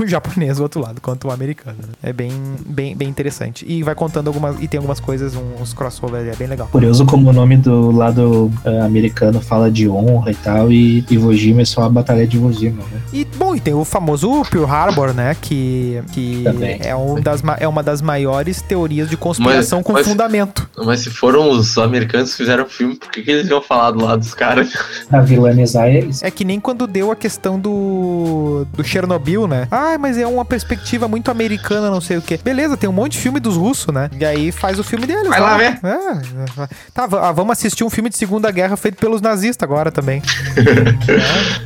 o *laughs* japonês, o outro lado, conta o americano. né? É bem, bem, bem interessante. E vai contando algumas, e tem algumas coisas, uns crossover, é bem legal. Curioso como o nome do lado eh, americano fala de honra e tal, e Iwo Jima é só a batalha de Iwo Jima, né? E, bom, e tem o famoso Pearl Harbor, né? Que, que Também. é, um das, é uma das maiores teorias de conspiração Mas- com mas- fundamento. Mas se foram os americanos que fizeram o filme, por que, que eles iam falar do lado dos caras? Pra vilanizar eles. É que nem quando deu a questão do, do Chernobyl, né? Ah, mas é uma perspectiva muito americana, não sei o quê. Beleza, tem um monte de filme dos russos, né? E aí faz o filme deles. Vai né? lá ver. É, tá, v- ah, vamos assistir um filme de Segunda Guerra feito pelos nazistas agora também. *laughs*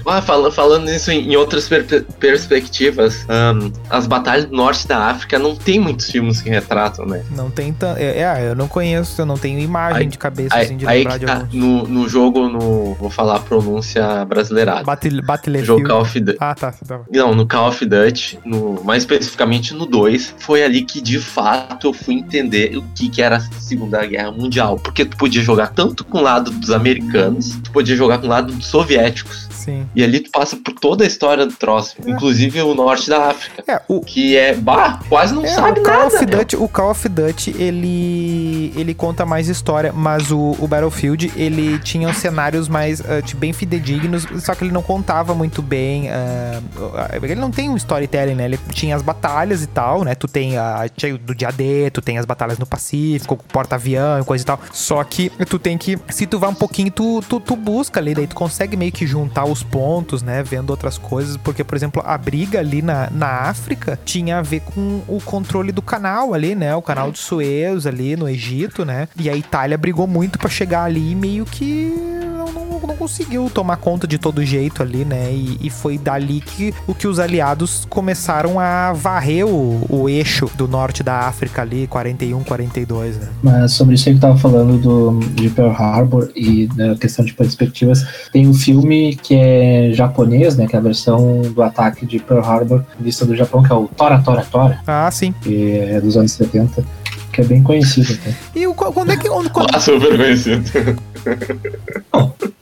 Ah, fala- falando nisso em, em outras per- perspectivas, ahn, as batalhas do norte da África não tem muitos filmes que retratam, né? Não tem tanto. É, é, eu não conheço, eu não tenho imagem Aí- de cabeça Aí, assim de aí lembrar que de tá, no, no jogo, no, vou falar a pronúncia brasileirada. Battle, jogo. Call of Duty. Ah, tá. tá. Não, no Call of Duty, no, mais especificamente no 2, foi ali que de fato eu fui entender o que, que era a Segunda Guerra Mundial. Porque tu podia jogar tanto com o lado dos americanos, tu podia jogar com o lado dos soviéticos. Sim. E ali tu passa por toda a história do troço, inclusive o norte da África. É, o, Que é, bah, quase não É, sabe o Call nada. of. Duty, o Call of Duty, ele ele conta mais história, mas o, o Battlefield, ele tinha os cenários mais tipo, bem fidedignos, só que ele não contava muito bem, ah, ele não tem um storytelling, né? Ele tinha as batalhas e tal, né? Tu tem a tinha do dia D, tu tem as batalhas no Pacífico, com porta-avião e coisa e tal. Só que tu tem que, se tu vai um pouquinho, tu, tu, tu busca ali, daí tu consegue meio que juntar os pontos, né? Vendo outras coisas, porque, por exemplo, a briga ali na, na África tinha a ver com o controle do canal ali, né? O canal de Suez ali no Egito, né? E a Itália brigou muito pra chegar ali e meio que não, não, conseguiu tomar conta de todo jeito ali, né? E, e foi dali que o que os aliados começaram a varrer o, o eixo do norte da África ali, 41, 42, né? Mas sobre isso aí que eu tava falando do, de Pearl Harbor e da questão de perspectivas, tem um filme que é japonês, né? Que é a versão do ataque de Pearl Harbor vista do Japão, que é o Tora Tora Tora, Ah, sim. que é dos anos 70, que é bem conhecido até. E o, quando é que quando, quando, Ah, super conhecido.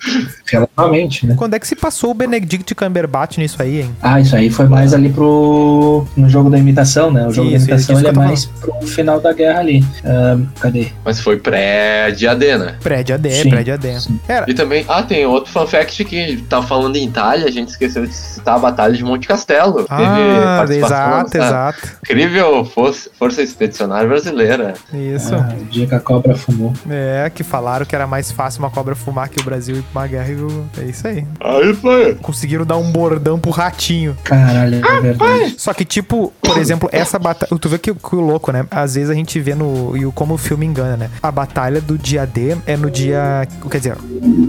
*laughs* Relativamente, né? quando é que se passou o Benedict Cumberbatch nisso aí, hein? Ah, isso aí foi mais ali pro. no jogo da imitação, né? O jogo Isso, da imitação ele é mais pro final da guerra ali. Ah, cadê? Mas foi pré-Diadê, né? Prédio AD, Sim, prédio AD. sim. Era, E também, ah, tem outro fun fact que tá falando em Itália, a gente esqueceu de citar a Batalha de Monte Castelo. Ah, exato, exato. Incrível Força, Força Expedicionária Brasileira. Isso. Ah, o dia que a cobra fumou. É, que falaram que era mais fácil uma cobra fumar que o Brasil ir pra uma guerra e o... É isso aí. Aí foi. Conseguiram dar um bordão pro ratinho. Caralho, é verdade. Só que, tipo, por exemplo, essa batalha. Tu vê que, que louco, né? Às vezes a gente vê no. E o- como o filme engana, né? A batalha do dia D é no dia. Quer dizer,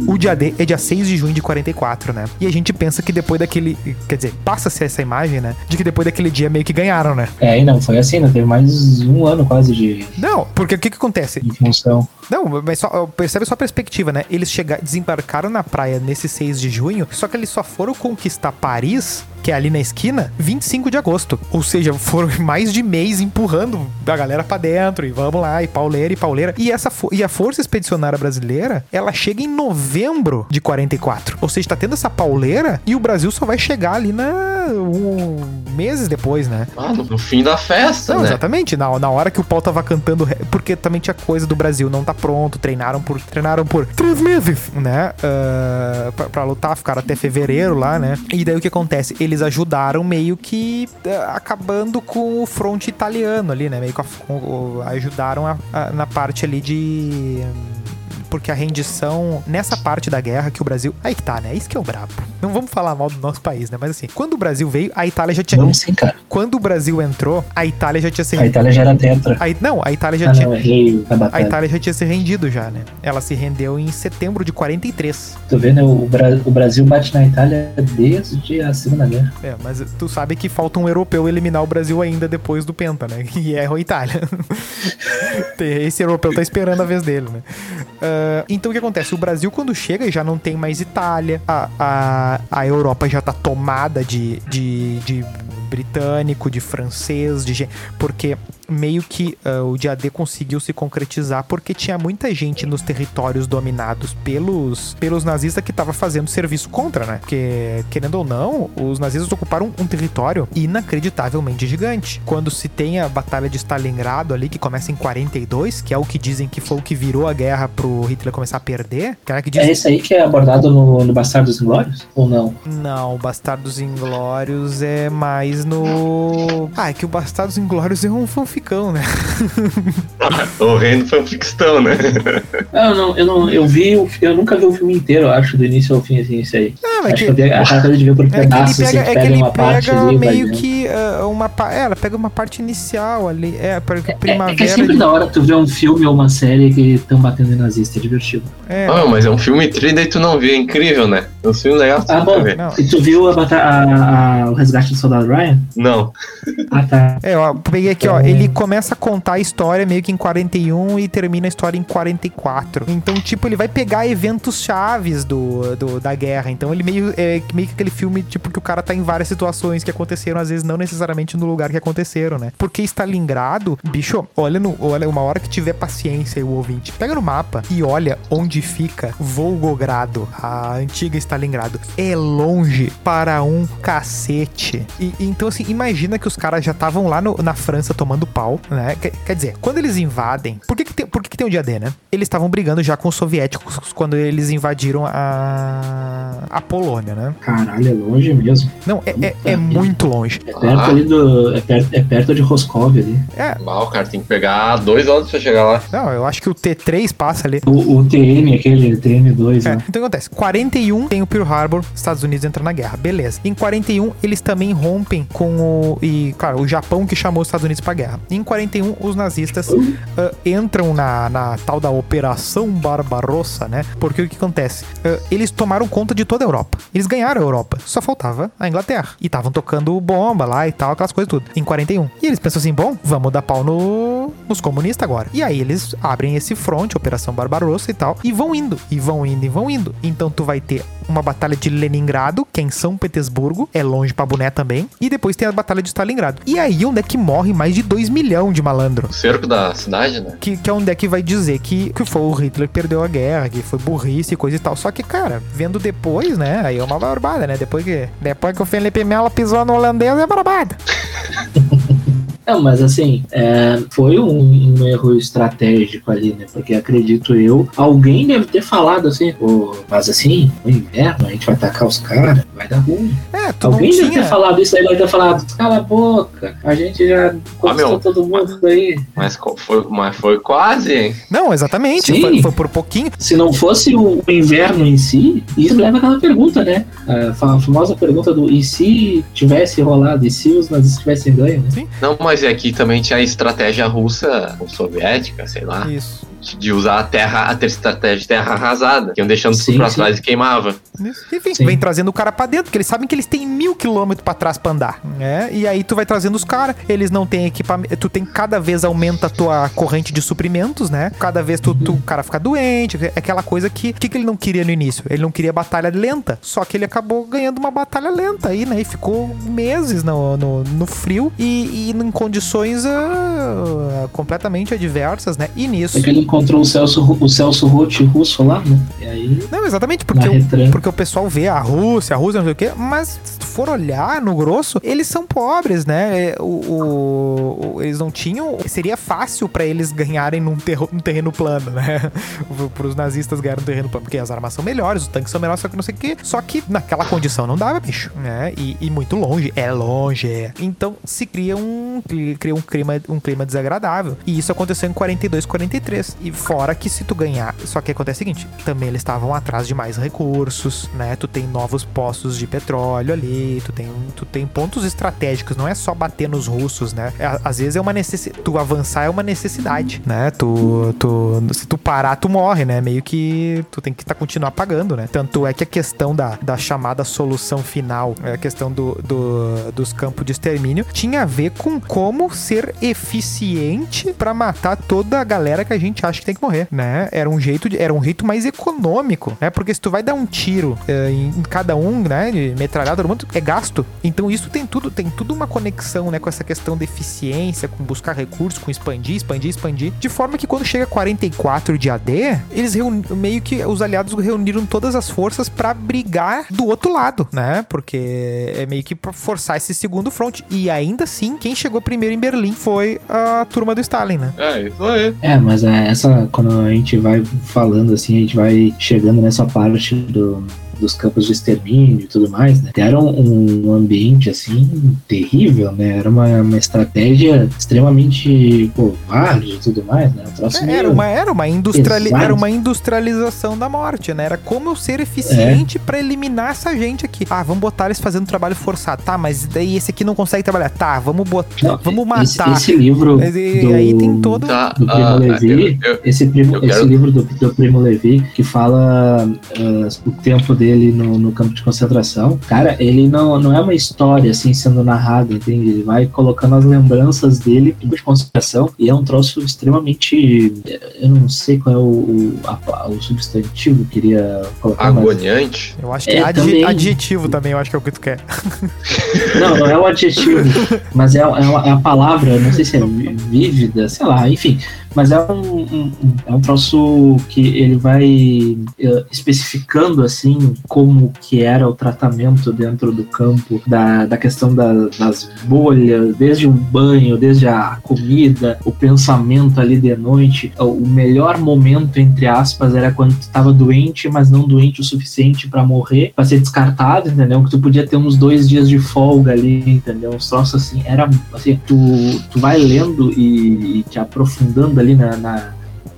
o dia D é dia 6 de junho de 44, né? E a gente pensa que depois daquele. Quer dizer, passa-se essa imagem, né? De que depois daquele dia meio que ganharam, né? É, e não, foi assim, né? Teve mais um ano quase de, Não, porque o que que acontece? de função. Não, mas só, percebe só a perspectiva, né? Eles chegaram, desembarcaram chegaram na praia nesse 6 de junho, só que eles só foram conquistar Paris que é ali na esquina, 25 de agosto. Ou seja, foram *laughs* mais de mês empurrando a galera para dentro e vamos lá, e pauleira e pauleira. E, essa e a Força Expedicionária Brasileira, ela chega em novembro de 44. Ou seja, tá tendo essa pauleira e o Brasil só vai chegar ali na um, meses depois, né? Ah, no, no fim da festa, Não, né? exatamente. Na, na hora que o pau tava cantando, porque também tinha coisa do Brasil não tá pronto, treinaram por treinaram por três meses, né? Ah, pra, pra lutar, ficaram até fevereiro lá, né? E daí o que acontece? Eles ajudaram meio que ah, acabando com o fronte italiano ali, né? Meio que ajudaram a- a- na parte ali de porque a rendição nessa parte da guerra que o Brasil. Aí que tá, né? Isso que é o brabo. Não vamos falar mal do nosso país, né? Mas assim, quando o Brasil veio, a Itália já tinha. Vamos sim, cara. Quando o Brasil entrou, a Itália já tinha se A Itália já era tetra. a não, a Itália já Ah, tinha. não, errei a A. Itália já tinha se rendido já, né? Ela se rendeu em setembro de 43. Tu vê, né? O, Bra- o Brasil bate na Itália desde a Segunda Guerra. É, mas tu sabe que falta um europeu eliminar o Brasil ainda depois do Penta, né? Que é a Itália. *laughs* Esse europeu tá esperando a vez dele, né? Ah, então o que acontece? O Brasil, quando chega, já não tem mais Itália. A, a, a Europa já tá tomada de, de, de britânico, de francês, de gente. Porque meio que ah, o dia D conseguiu se concretizar porque tinha muita gente nos territórios dominados pelos, pelos nazistas que tava fazendo serviço contra, né? Porque, querendo ou não, os nazistas ocuparam um território inacreditavelmente gigante. Quando se tem a Batalha de Stalingrado ali, que começa em 42, que é o que dizem que foi o que virou a guerra pro Hitler começar a perder, cara que diz É esse aí que é abordado no, no Bastardos Inglórios? Ou não? não, Bastardos Inglórios é mais no. Ah, é que o Bastardos Inglórios é um fanficão, né? *laughs* O reino foi um ficção, né? Eu não, eu não, eu vi, o- eu nunca vi o filme inteiro, eu acho, do início ao fim, assim, isso aí. Ah, mas acho que- que eu cara de ver por É que ele pedaços, pega, assim, é que pega ele uma parte ali e vai meio que ah, uma pa- é, ela pega uma parte inicial ali, é, para É, é que é primavera. sempre de- da hora tu ver um filme ou uma série que estão batendo em nazista, é divertido. é, Ah, mas é um filme tri, daí tu não viu, é incrível, né? É um filme legal Ah, tu bom. ver. Não. E tu viu a, a- a- o resgate do soldado Ryan? Não. Ah, tá. É, ó, peguei aqui, ó. Então- Começa a contar a história meio que em 41 e termina a história em 44. Então, tipo, ele vai pegar eventos chaves do, do- da guerra. Então, ele meio é meio que aquele filme, tipo, que o cara tá em várias situações que aconteceram, às vezes não necessariamente no lugar que aconteceram, né? Porque Stalingrado, bicho, olha, no, olha uma hora que tiver paciência aí, o ouvinte, pega no mapa e olha onde fica Volgogrado, a antiga Stalingrado. É longe para um cacete. E, então, assim, imagina que os caras já estavam lá no- na França tomando pau, né? Quer, quer dizer, quando eles invadem. Por que, que, tem, por que, que tem o dia D, né? Eles estavam brigando já com os soviéticos quando eles invadiram a, a Polônia, né? Caralho, é longe mesmo. Não, é, é, é muito longe. É perto Ah. ali do. É perto, é perto de Roscov ali. É, o cara tem que pegar dois horas pra chegar lá. não, eu acho que o T3 passa ali. O, o TM, aquele TM2, É, né? então o que acontece? 41 tem o Pearl Harbor, Estados Unidos entra na guerra, beleza. Em 41 eles também rompem com o e claro, o Japão que chamou os Estados Unidos pra guerra. Em 41 os nazistas ah, entram na, na tal da Operação Barbarossa, né? Porque o que acontece? Ah, eles tomaram conta de toda a Europa. Eles ganharam a Europa. Só faltava a Inglaterra. E estavam tocando bomba lá e tal, aquelas coisas tudo. Em 41. E eles pensam assim, bom, vamos dar pau no, nos comunistas agora. E aí eles abrem esse fronte, Operação Barbarossa e tal, e vão indo, e vão indo, e vão indo. Então tu vai ter uma batalha de Leningrado, que é em São Petersburgo, é longe pra Boné também, e depois tem a batalha de Stalingrado. E aí onde é que morre mais de 2 milhões de malandro? O cerco da cidade, né? Que, que é onde é que vai dizer que, que foi o Hitler que perdeu a guerra, que foi burrice e coisa e tal. Só que, cara, vendo depois, né? Aí é uma barbada, né? Depois que, depois que o Felipe Melo pisou no holandês, é barbada. *laughs* Não, mas assim, é, foi um, um erro estratégico ali, né? Porque acredito eu, alguém deve ter falado assim, pô, mas assim, no inverno a gente vai atacar os caras, vai dar ruim. É, alguém deve tinha... ter falado isso aí, deve ter falado, cala a boca, a gente já conquistou meu. todo mundo aí. Mas foi, mas foi quase, hein? Não, exatamente. Sim. Foi, foi por pouquinho. Se não fosse o inverno em si, isso leva aquela pergunta, né? A fa- famosa pergunta do e se tivesse rolado, e se os nazistas tivessem ganho, né? Não, mas aqui também tinha a estratégia russa ou soviética, sei lá. Isso. De usar a terra, a ter estratégia de terra arrasada, que iam deixando Sim, tudo pra sim. trás e queimava. Enfim, Sim. vem trazendo o cara pra dentro, porque eles sabem que eles têm mil quilômetros pra trás pra andar, né? E aí tu vai trazendo os caras, eles não têm equipamento, tu tem cada vez aumenta a tua corrente de suprimentos, né? Cada vez tu, tu- o cara fica doente, é aquela coisa que, que que ele não queria no início? Ele não queria batalha lenta, só que ele acabou ganhando uma batalha lenta aí, né? E ficou meses no, no, no frio e, e em condições ah, completamente adversas, né? E nisso... É que ele encontrou o Celso, o Celso Roth russo lá, né? E aí, Não, exatamente, porque, o, porque o pessoal vê a Rússia, a Rússia, não sei o quê, mas for olhar no grosso, eles são pobres, né? É, O, o- eles não tinham. Seria fácil pra eles ganharem num terreno plano, né? *laughs* Para os nazistas ganharem um terreno plano, porque as armas são melhores, os tanques são melhores, só que não sei o quê. Só que naquela condição não dava, bicho, né? E, e muito longe, é longe. é. Então se cria um, cria um, clima, um clima desagradável. E isso aconteceu em 42, 43. E fora que se tu ganhar. Só que acontece o seguinte: também eles estavam atrás de mais recursos, né? Tu tem novos postos de petróleo ali, tu tem, tu tem pontos estratégicos, não é só bater nos russos, né? É, às vezes é uma necessidade. Tu avançar é uma necessidade, né? Tu, tu, se tu parar, tu morre, né? Meio que tu tem que tá, continuar pagando, né? Tanto é que a questão da, da chamada solução final, é a questão do, do- dos campos de extermínio, tinha a ver com como ser eficiente pra matar toda a galera que a gente acha que tem que morrer, né? Era um jeito, de, era um jeito mais econômico, né? Porque se tu vai dar um tiro eh, em, em cada um, né? De metralhada, todo mundo, é gasto. Então isso tem tudo, tem tudo uma conexão, né? Com essa questão de eficiência, com buscar recursos, com expandir, expandir, expandir. De forma que quando chega 44 de AD, eles reuni- meio que os aliados reuniram todas as forças pra brigar do outro lado, né? Porque é meio que pra forçar esse segundo front. E ainda assim, quem chegou primeiro em Berlim foi a turma do Stalin, né? É, isso aí. É, mas é, essa, quando a gente vai falando assim, a gente vai chegando nessa parte do, dos campos de extermínio e tudo mais, né? Era um, ambiente, assim, terrível, né? Era uma, uma estratégia extremamente covarde e tudo mais, né? Um É, Era uma, era, uma industriali pesado. era uma industrialização da morte, né? Era como eu ser eficiente pra eliminar essa gente aqui. Ah, vamos botar eles fazendo trabalho forçado. Tá, mas daí esse aqui não consegue trabalhar. Tá, vamos botar. Não, vamos esse, matar. esse livro Mas e- do, aí tem todo. Tá, do Primo ah, Levi, eu- eu- esse, primo, esse quero- livro do, do Primo Levi, que fala ah, o tempo dele no, no campo de concentração, cara, ele não, não é uma história assim sendo narrada, entende? Ele vai colocando as lembranças dele no campo de concentração e é um troço extremamente. Eu não sei qual é o, o, a- o substantivo que eu queria colocar. mas- agoniante. Eu acho que É, é, adje- também. adjetivo também, eu acho que é o que tu quer. *laughs* Não, não é o adjetivo, mas é, é, é a palavra, não sei se é vi- vívida, sei lá, enfim. Mas é um, um- um- é um troço que ele vai eh, especificando, assim, como que era o tratamento dentro do campo, da, da questão da- das bolhas, desde o banho, desde a comida, o pensamento ali de noite. O melhor momento, entre aspas, era quando tu tava doente, mas não doente o suficiente pra morrer, pra ser descartado, entendeu? Que tu podia ter uns dois dias de folga ali, entendeu? Uns troços assim, era assim, tu, tu vai lendo e, e te aprofundando ali na, na,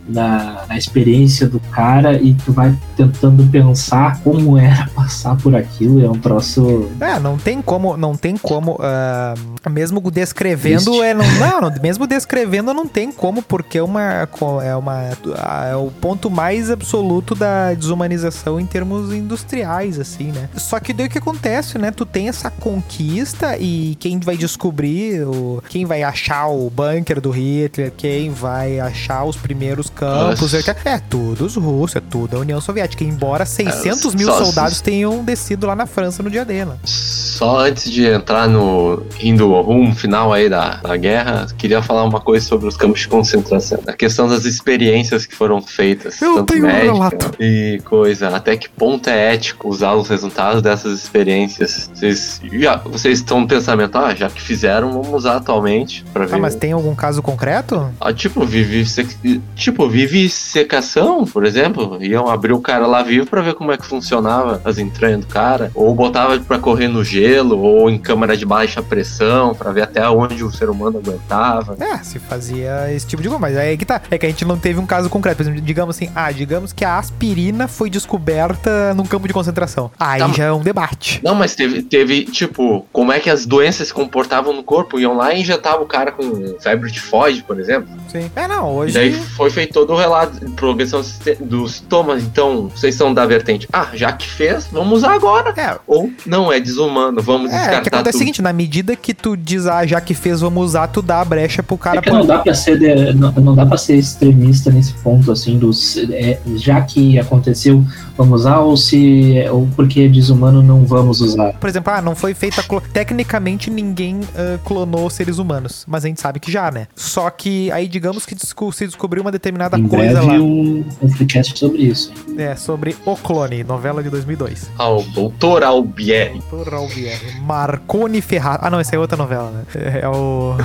na, na experiência do cara e tu vai tentando pensar como era *laughs* passar por aquilo, é um troço. É, não tem como, não tem como, ah, mesmo descrevendo, Triste. é, não, não, mesmo descrevendo não tem como, porque é uma, é uma, ah, é o ponto mais absoluto da desumanização em termos industriais, assim, né? Só que daí o que acontece, né? Tu tem essa conquista e quem vai descobrir, o, quem vai achar o bunker do Hitler, quem vai achar os primeiros campos, Nossa. é tudo os russos, é tudo a União Soviética, embora 600 mil só- soldados tenham descido lá na França no dia dele. né? Só antes de entrar no indo rumo final aí da, da guerra, queria falar uma coisa sobre os campos de concentração. A questão das experiências que foram feitas, Eu tanto tenho um médica relato. e coisa. Até que ponto é ético usar os resultados dessas experiências? Vocês, já, vocês estão no pensamento, ah, já que fizeram, vamos usar atualmente pra ver. Ah, mas tem algum caso concreto? Ah, tipo, vivisec... tipo, vivisecação, por exemplo. Iam abrir o cara lá vivo pra ver como é que funcionava as entranhas do cara. Ou botava pra correr no gelo, ou em câmara de baixa pressão, pra ver até onde o ser humano aguentava. É, se fazia esse tipo de coisa, mas aí que tá. É que a gente não teve um caso concreto. Por exemplo, digamos assim, ah, digamos que a aspirina foi descoberta num campo de concentração. Aí Tá, já é um debate. Não, mas teve, teve, tipo, como é que as doenças se comportavam no corpo. Iam lá e injetavam o cara com febre tifoide, por exemplo. Sim. É, não, E hoje. daí foi feito todo o relato de progressão dos sintomas. Então, vocês são da vertente. Ah, já que fez, vamos usar agora. É. Ou não é desumano, vamos é, descartar. O que acontece é o seguinte: na medida que tu diz, ah, já que fez, vamos usar, tu dá a brecha pro cara. É que não dá pra ser, de, não, não, dá pra ser extremista nesse ponto, assim, dos. É, já que aconteceu, vamos usar, ou se. Ou porque é desumano, não vamos usar. Por exemplo, ah, não foi feita. Tecnicamente, ninguém uh, clonou seres humanos. Mas a gente sabe que já, né? Só que aí, digamos que se descobriu uma determinada em coisa lá. um, um freecast sobre isso. É, sobre O Clone, novela de 2002. Ah, o Doutor Albieri. Doutor Albieri. Marconi Ferraz. Ah, não, essa é outra novela, né? É, é o.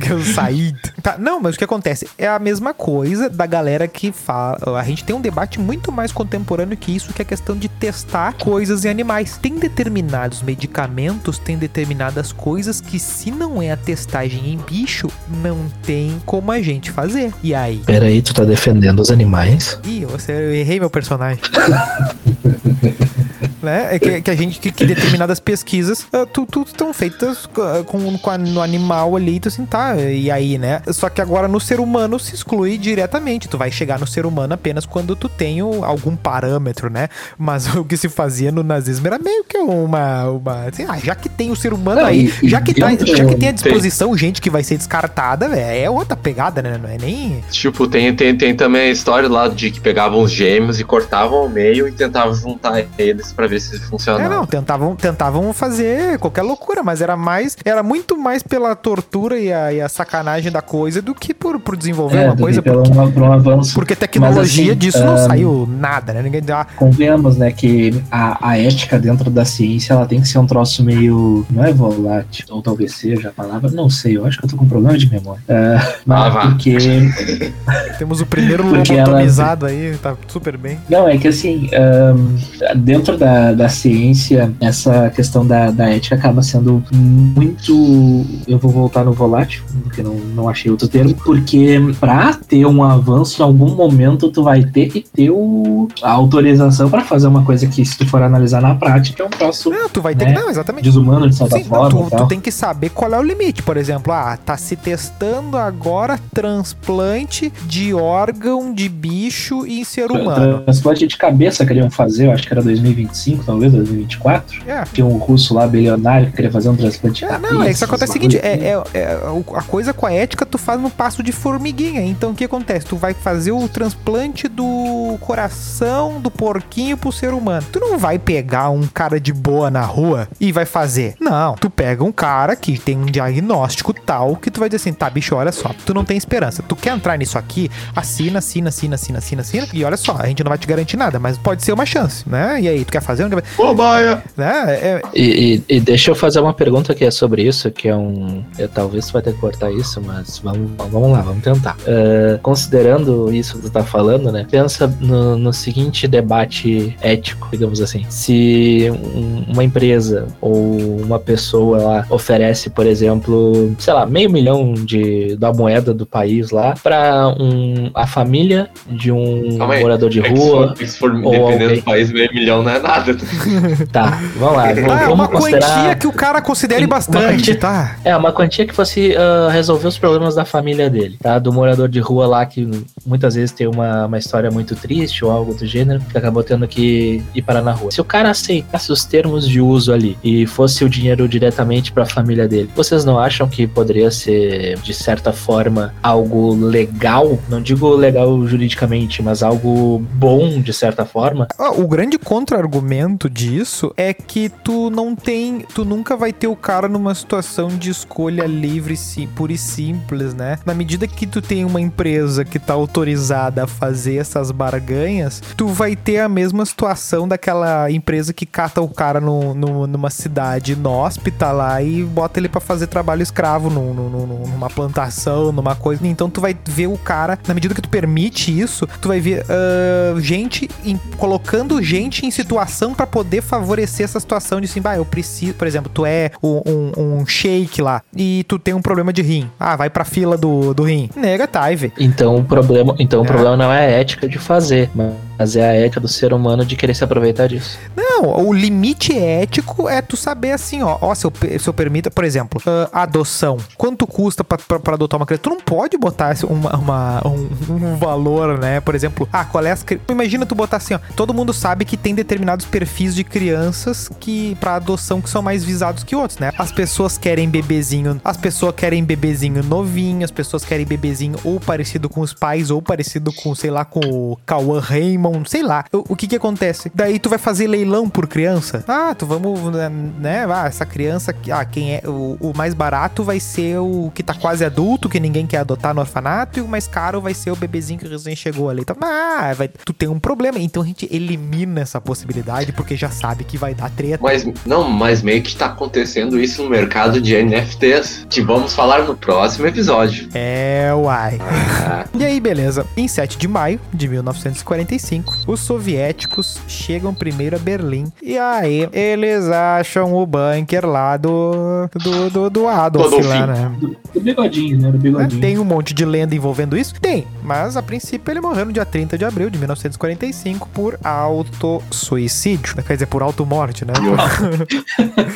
que *laughs* é o Said. Tá, não, mas o que acontece? É a mesma coisa da galera que fala. A gente tem um debate muito mais contemporâneo que isso, que é a questão de testar coisas em animais. Tem determinados medicamentos, tem determinadas coisas que, se não é a testagem em bicho, não tem como a gente fazer. E aí? Peraí, tu tá defendendo os animais? Ih, você, eu errei meu personagem. *laughs* né? É que, que a gente, que, que determinadas pesquisas uh, tu, tu, estão feitas uh, com, com a, no animal ali, tu assim, tá, e aí, né? Só que agora no ser humano se exclui diretamente. Tu vai chegar no ser humano apenas quando tu tem algum parâmetro, né? Mas *laughs* o que se fazia no nazismo era meio que uma. uma assim, ah, já que tem o ser humano Não, aí, e, já, que tá, já que tem à disposição tem. gente que vai ser descartada, véio, é outra pegada, né? Não é nem. Tipo, tem, tem, tem também a história lá de que pegavam os gêmeos e cortavam ao meio e tentavam juntar eles pra ver se funcionava. É, não, tentavam, tentavam fazer qualquer loucura, mas era mais. Era muito mais pela tortura e a, e a sacanagem da coisa do que por, por desenvolver é, uma coisa. Porque, um avanço. porque tecnologia assim, disso um, não saiu nada, né? Ninguém dá. Convenhamos, né, que a, a ética dentro da ciência ela tem que ser um troço meio. Não é volátil, ou talvez seja a palavra, não sei, eu acho que eu tô com problema de memória. Uh, mas ah, porque. *laughs* Temos o primeiro lobotomizado ela... aí, tá super bem. Não, é que assim, um, dentro da da, ciência, essa questão da, da ética acaba sendo muito. Eu vou voltar no volátil, porque não, não achei outro termo, porque para ter um avanço, em algum momento tu vai ter que ter o, a autorização para fazer uma coisa que, se tu for analisar na prática, é um troço. Não, tu vai ter né, que. Não, exatamente. Desumano de certa Sim, forma. Tu, tu, tem que saber qual é o limite. Por exemplo, ah, tá se testando agora transplante de órgão de bicho em ser humano. Transplante de cabeça queriam fazer, eu acho que era 2025 2025, talvez, 2024. É. Tinha um russo lá, bilionário, que queria fazer um transplante é, Não, é que isso acontece o seguinte, é, é, é, a coisa com a ética tu faz no passo de formiguinha. Então o que acontece? Tu vai fazer o transplante do coração do porquinho pro ser humano. Tu não vai pegar um cara de boa na rua e vai fazer. Não, tu pega um cara que tem um diagnóstico tal que tu vai dizer assim, tá, bicho, olha só, tu não tem esperança. Tu quer entrar nisso aqui? Assina, assina, assina, assina, assina, assina. E olha só, a gente não vai te garantir nada, mas pode ser uma chance, né? E aí, tu quer fazer? Cobaia! Né? É... E, e, e, deixa eu fazer uma pergunta que é sobre isso, que é um. Eu, talvez tu vai ter que cortar isso, mas vamos, vamos lá, vamos tentar. Uh, considerando isso que tu tá falando, né? Pensa no, no seguinte debate ético, digamos assim. Se um, uma empresa ou uma pessoa lá oferece, por exemplo, sei lá, meio milhão de, da moeda do país lá para um, a família de um morador de rua. Se for, se for dependendo alguém... do país, meio milhão não é nada tá, vamos lá. Vamos, ah, é uma quantia que o cara considere bastante, quantia, tá? É, uma quantia que fosse uh, resolver os problemas da família dele, tá? Do morador de rua lá que muitas vezes tem uma, uma história muito triste ou algo do gênero, que acabou tendo que ir parar na rua. Se o cara aceitasse os termos de uso ali e fosse o dinheiro diretamente para a família dele, vocês não acham que poderia ser, de certa forma, algo legal? Não digo legal juridicamente, mas algo bom, de certa forma? Ah, o grande contra-argumento disso é que tu não tem, tu nunca vai ter o cara numa situação de escolha livre, sim, pura e simples, né? Na medida que tu tem uma empresa que tá autorizada a fazer essas barganhas, tu vai ter a mesma situação daquela empresa que cata o cara no, no numa cidade inóspita lá e bota ele para fazer trabalho escravo numa plantação, numa coisa. Então tu vai ver o cara, na medida que tu permite isso, tu vai ver uh, gente em, colocando gente em situação para poder favorecer essa situação de assim, bah, eu preciso, por exemplo, tu é um, um, um shake lá e tu tem um problema de rim. Ah, vai pra fila do, do rim. Negative. Então o problema, então é. o problema não é a ética de fazer, mas Mas é a ética do ser humano de querer se aproveitar disso. Não, o limite ético é tu saber assim, ó, ó se eu, se eu permita, por exemplo, uh, adoção. Quanto custa pra, pra, pra, adotar uma criança? Tu não pode botar uma, uma um, um, valor, né? Por exemplo, ah, qual é as Imagina tu botar assim, ó, todo mundo sabe que tem determinados perfis de crianças que para adoção que são mais visados que outros, né? As pessoas querem bebezinho, as pessoas querem bebezinho novinho, as pessoas querem bebezinho ou parecido com os pais ou parecido com, sei lá, com o Cauã Raymond, sei lá. O, o que que acontece? Daí tu vai fazer leilão por criança? Ah, tu vamos, né? Ah, essa criança, ah, quem é o, o mais barato vai ser o que tá quase adulto, que ninguém quer adotar no orfanato, e o mais caro vai ser o bebezinho que recém chegou ali. Então, ah, vai, tu tem um problema. Então a gente elimina essa possibilidade porque já sabe que vai dar treta. Mas não, mas meio que tá acontecendo isso no mercado de NFTs, que vamos falar no próximo episódio. É, uai. Ah. *laughs* e aí, beleza. Em 7 de maio de 1945, os soviéticos chegam primeiro a Berlim. E aí, eles acham o bunker lá do. do, do, do Adolf lá, né? Do, do bigodinho, né? Do bigodinho. É, tem um monte de lenda envolvendo isso? Tem. Mas a princípio ele morreu no dia 30 de abril de 1945 por auto-suicídio. Quer dizer, por auto-morte, né?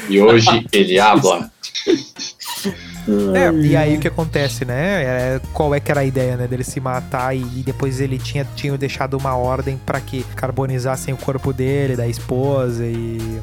e hoje *laughs* ele habla. *laughs* É, e aí o que acontece, né? É, qual é que era a ideia, né? Dele se matar e, e depois ele tinha, tinha deixado uma ordem para que carbonizassem o corpo dele, da esposa e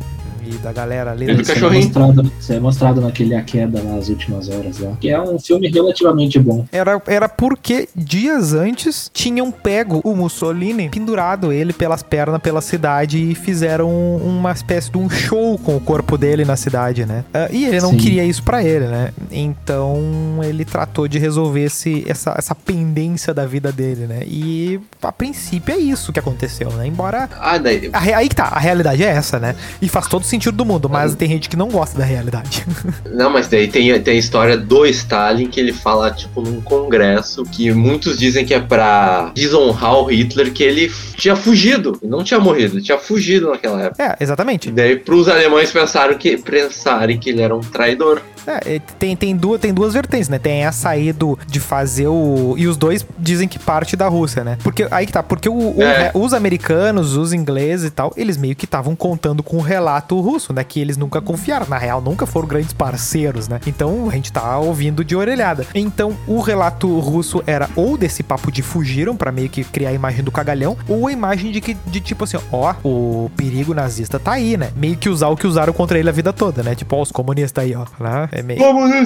e da galera ali. E do cachorrinho. Isso é, mostrado, isso é mostrado naquele A Queda nas últimas horas lá. Que é um filme relativamente bom. Era, era porque dias antes tinham pego o Mussolini, pendurado ele pelas pernas pela cidade e fizeram uma espécie de um show com o corpo dele na cidade, né? Uh, e ele não Sim. queria isso para ele, né? Então ele tratou de resolver esse, essa, essa pendência da vida dele, né? E a princípio é isso que aconteceu, né? Embora. Ah, daí. A, aí que tá, a realidade é essa, né? E faz todo sentido do mundo, mas tem gente que não gosta da realidade. *laughs* Não, mas daí tem, tem a história do Stalin que ele fala, tipo, num congresso que muitos dizem que é pra desonrar o Hitler, que ele tinha fugido, não tinha morrido, tinha fugido naquela época. É, exatamente. E daí pros alemães pensaram que, pensarem que ele era um traidor. É, tem, tem, duas, tem duas vertentes, né? Tem essa aí do, de fazer o. E os dois dizem que parte da Rússia, né? Porque aí que tá, porque o, é. o, os americanos, os ingleses e tal, eles meio que estavam contando com o relato russo, né? Que eles nunca confiaram. Na real, nunca foram grandes parceiros, né? Então a gente tá ouvindo de orelhada. Então o relato russo era ou desse papo de fugiram para meio que criar a imagem do cagalhão, ou a imagem de que, de tipo assim, ó, o perigo nazista tá aí, né? Meio que usar o que usaram contra ele a vida toda, né? Tipo, ó, os comunistas aí, ó? É meio,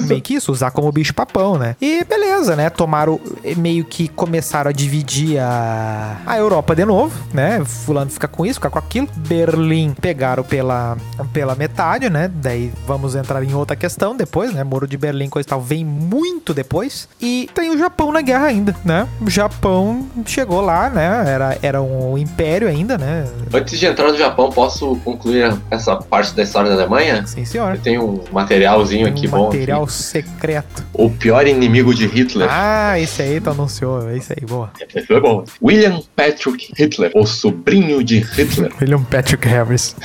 meio que isso, usar como bicho papão, né? E beleza, né? Tomaram, meio que começaram a dividir a, a Europa de novo, né? Fulano fica com isso, fica com aquilo. Berlim pegaram pela, pela metade, né? Daí vamos entrar em outra questão depois, né? Muro de Berlim, coisa e tal, vem muito depois. E tem o Japão na guerra ainda, né? O Japão chegou lá, né? Era, era um império ainda, né? Antes de entrar no Japão, posso concluir essa parte da história da Alemanha? Sim, senhor. Eu tenho um materialzinho aqui um bom. Material secreto. O pior inimigo de Hitler. Ah, esse aí tu anunciou. Esse aí, boa. Esse é bom. William Patrick Hitler, o sobrinho de Hitler. William Patrick Harris.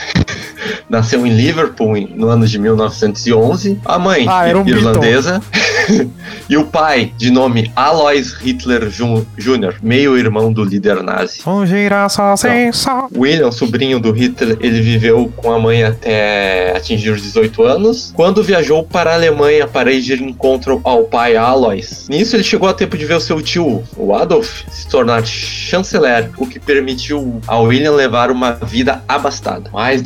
Nasceu em Liverpool no ano de 1911. A mãe, ah, um irlandesa. *laughs* e o pai, de nome Alois Hitler Jr., meio-irmão do líder nazi. Um girassol sem sol. William, sobrinho do Hitler, ele viveu com a mãe até atingir os 18 anos, quando viajou para a Alemanha para ir de encontro ao pai Alois. Nisso, ele chegou a tempo de ver o seu tio, o Adolf, se tornar chanceler, o que permitiu a William levar uma vida abastada. Mas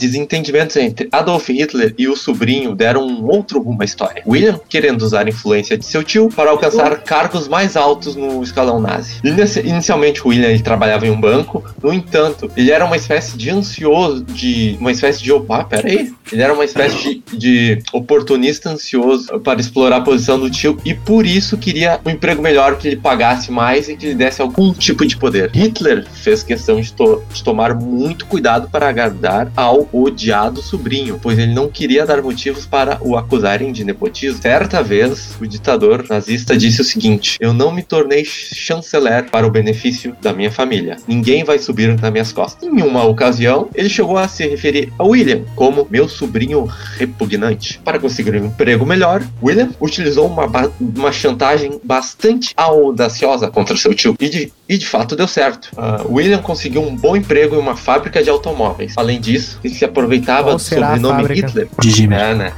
entre Adolf Hitler e o sobrinho deram um outro rumo à história. William, querendo usar a influência de seu tio para alcançar cargos mais altos no escalão nazi. Inicialmente, William ele trabalhava em um banco, no entanto, ele era uma espécie de ansioso, de uma espécie de opa, pera aí. Ele era uma espécie de, de oportunista ansioso para explorar a posição do tio e por isso queria um emprego melhor que lhe pagasse mais e que lhe desse algum tipo de poder. Hitler fez questão de, to de tomar muito cuidado para agradar ao odiado odiado sobrinho, pois ele não queria dar motivos para o acusarem de nepotismo. Certa vez, o ditador nazista disse o seguinte: Eu não me tornei chanceler para o benefício da minha família. Ninguém vai subir nas minhas costas. Em uma ocasião, ele chegou a se referir a William como meu sobrinho repugnante. Para conseguir um emprego melhor, William utilizou uma, uma chantagem bastante audaciosa contra seu tio e de, e de fato deu certo. Uh, William conseguiu um bom emprego em uma fábrica de automóveis. Além disso, ele se aproveitava Qual do será a sobrenome? Hitler. De Jimmy. É, né?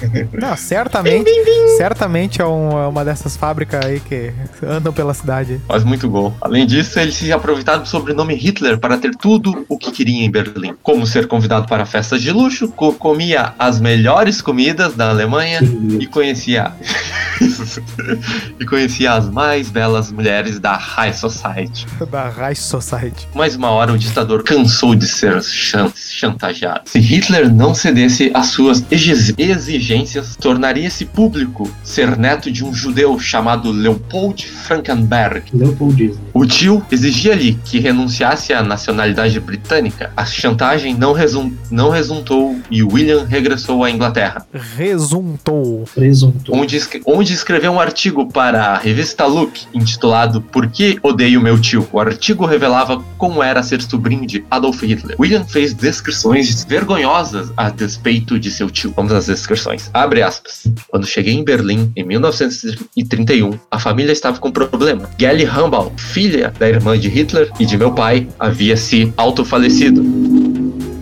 *laughs* Não, certamente, certamente é um- é uma dessas fábricas aí que andam pela cidade. Faz muito gol. Além disso, ele se aproveitava do sobrenome Hitler para ter tudo o que queria em Berlim. Como ser convidado para festas de luxo, co- comia as melhores comidas da Alemanha e conhecia *laughs* e conhecia as mais belas mulheres da High Society. Da High Society. Mas uma hora o ditador cansou de ser chan- chantageado. Se Hitler não cedesse às suas exi- exigências, tornaria-se público ser neto de um judeu chamado Leopold Frankenberg. Leopold. O tio exigia-lhe que renunciasse à nacionalidade britânica. A chantagem não, resum- não resultou e William regressou à Inglaterra, Resuntou. Presunto. onde, escre- onde escreveu um artigo para a revista Look intitulado Por que odeio meu tio? O artigo revelava como era ser sobrinho de Adolf Hitler. William fez descrições vergonhosas a despeito de seu tio. Vamos às descrições. Abre aspas. Quando cheguei em Berlim em 1931, a família estava com problema. Gelly Hambal, filha da irmã de Hitler e de meu pai, havia se autofalecido.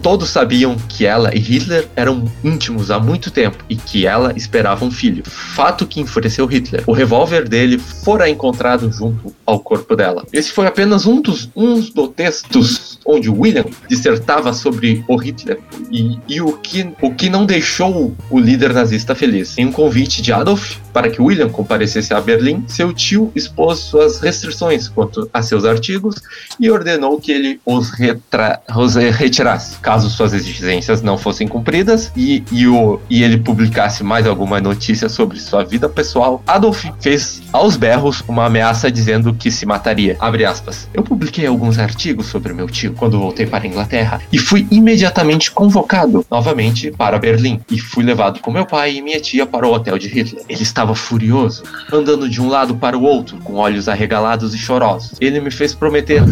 Todos sabiam que ela e Hitler eram íntimos há muito tempo e que ela esperava um filho. Fato que enfureceu Hitler. O revólver dele fora encontrado junto ao corpo dela. Esse foi apenas um dos, um dos textos onde William dissertava sobre o Hitler e, e o, que, o que não deixou o líder nazista feliz. Em um convite de Adolf para que William comparecesse a Berlim, seu tio expôs suas restrições quanto a seus artigos e ordenou que ele os, retra- os retirasse, caso suas exigências não fossem cumpridas e, e, o, e ele publicasse mais alguma notícia sobre sua vida pessoal. Adolf fez aos berros uma ameaça dizendo que se mataria. Abre aspas. Eu publiquei alguns artigos sobre meu tio quando voltei para a Inglaterra e fui imediatamente convocado novamente para Berlim e fui levado com meu pai e minha tia para o hotel de Hitler. Ele estava furioso, andando de um lado para o outro, com olhos arregalados e chorosos. Ele me fez prometer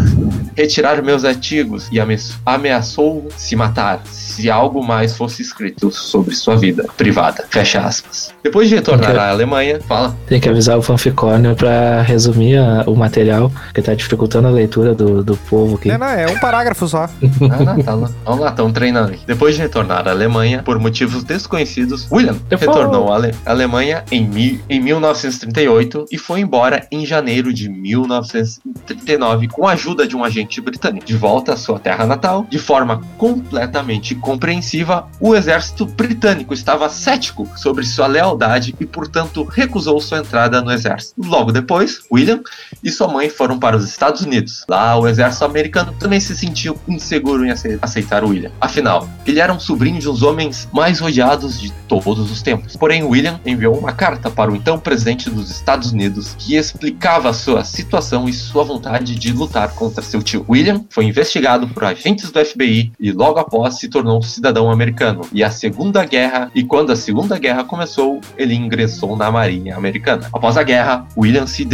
retirar meus artigos e ame- ameaçou se matar se algo mais fosse escrito sobre sua vida privada. Fecha aspas. Depois de retornar Ok. à Alemanha, fala. Tem que avisar o fanficórnio pra resumir a- o material, que tá dificultando a leitura do, do povo aqui. Não, não, é um parágrafo só. *laughs* Ah, não, tá lá. Vamos lá, estão treinando. aí. Depois de retornar à Alemanha, por motivos desconhecidos, William Eu retornou à Ale- Alemanha em, mi- em 1938 e foi embora em janeiro de 1939 com a ajuda de um agente britânico. De volta à sua terra natal, de forma completamente compreensiva, o exército britânico estava cético sobre sua lealdade e, portanto, recusou sua entrada no exército. Logo depois, William e sua mãe foram para os Estados Unidos. Lá, o exército americano também se sentiu inseguro em ace- aceitar William. Afinal, ele era um sobrinho de dos homens mais odiados de todos os tempos. Porém, William enviou uma carta para o então presidente dos Estados Unidos que explicava sua situação e sua vontade de lutar contra seu tio. William foi investigado por agentes do FBI e logo após se tornou cidadão americano. E a Segunda Guerra, e quando a Segunda Guerra começou, ele ingressou na Marinha Americana. Após a guerra, William se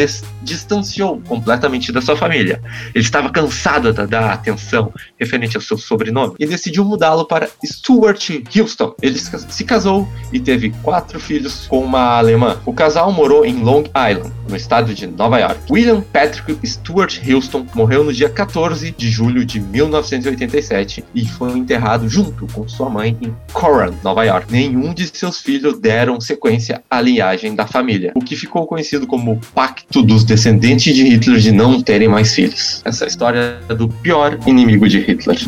distanciou completamente da sua família. Ele estava cansado da, da atenção referente ao seu sobrenome e decidiu mudá-lo para Stuart Houston. Ele se casou e teve quatro filhos com uma alemã. O casal morou em Long Island, no estado de Nova York. William Patrick Stuart Houston morreu no dia 14 de julho de 1987 e foi enterrado junto com sua mãe em Coram, Nova York. Nenhum de seus filhos deram sequência à linhagem da família, o que ficou conhecido como o Pacto dos Descendentes de Hitler de não terem mais filhos. Essa é história do pior inimigo de Hitler.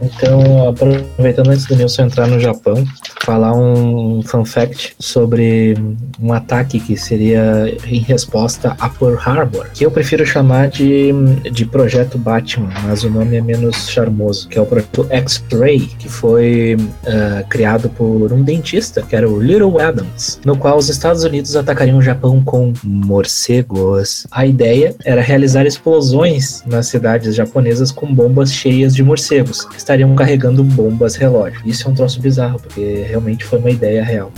Então, a aproveitando antes do Nilson entrar no Japão, falar um fun fact sobre um ataque que seria em resposta a Pearl Harbor, que eu prefiro chamar de, de Projeto Batman, mas o nome é menos charmoso, que é o Projeto X-Ray, que foi uh, criado por um dentista, que era o Little Adams, no qual os Estados Unidos atacariam o Japão com morcegos. A ideia era realizar explosões nas cidades japonesas com bombas cheias de morcegos, que estariam carregando bombas relógio. Isso é um troço bizarro, porque realmente foi uma ideia real.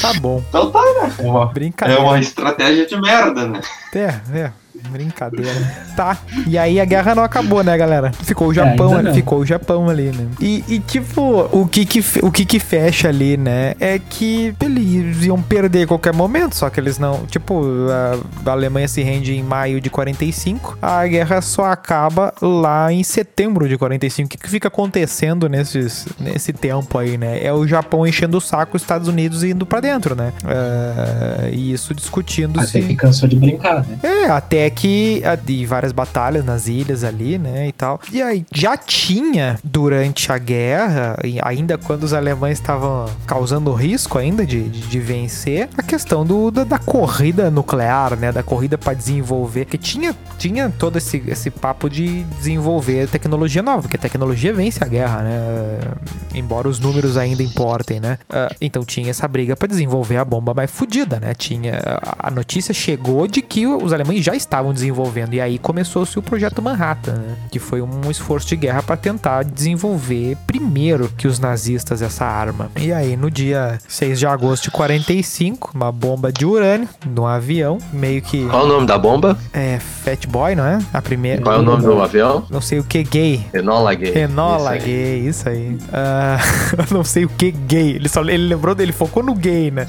Tá bom. Então tá, né? É uma, Brincadeira. é uma estratégia de merda, né? É, é. Brincadeira. Tá. E aí a guerra não acabou, né, galera? Ficou o Japão, ainda não. ficou o Japão ali, né? E, e, tipo, o que que, o que que fecha ali, né? É que eles iam perder a qualquer momento, só que eles não. Tipo, a, Alemanha se rende em maio de 45, a guerra só acaba lá em setembro de 45. O que, que fica acontecendo nesses, nesse tempo aí, né? É o Japão enchendo o saco, os Estados Unidos indo pra dentro, né? É, e isso discutindo Até que cansou de brincar, né? É, até que de várias batalhas nas ilhas ali, né, e tal. E aí já tinha durante a guerra, ainda quando os alemães estavam causando risco ainda de, de, de vencer, a questão do, da, da corrida nuclear, né, da corrida para desenvolver, que tinha tinha todo esse, esse papo de desenvolver tecnologia nova, porque a tecnologia vence a guerra, né, embora os números ainda importem, né. Ah, então tinha essa briga para desenvolver a bomba mais fodida, né, tinha a notícia chegou de que os alemães já estavam desenvolvendo e aí começou-se o projeto Manhattan, né? que foi um esforço de guerra para tentar desenvolver primeiro que os nazistas essa arma. E aí no dia 6 de agosto de 45, uma bomba de urânio num avião, meio que Qual o nome da bomba? é Fat Boy, não é? A primeira, Qual é o nome do avião? não sei o que gay. Enola Gay. Enola Isso aí. gay, isso aí. *laughs* Eu não sei o que gay. Ele só ele lembrou dele, focou no gay, né?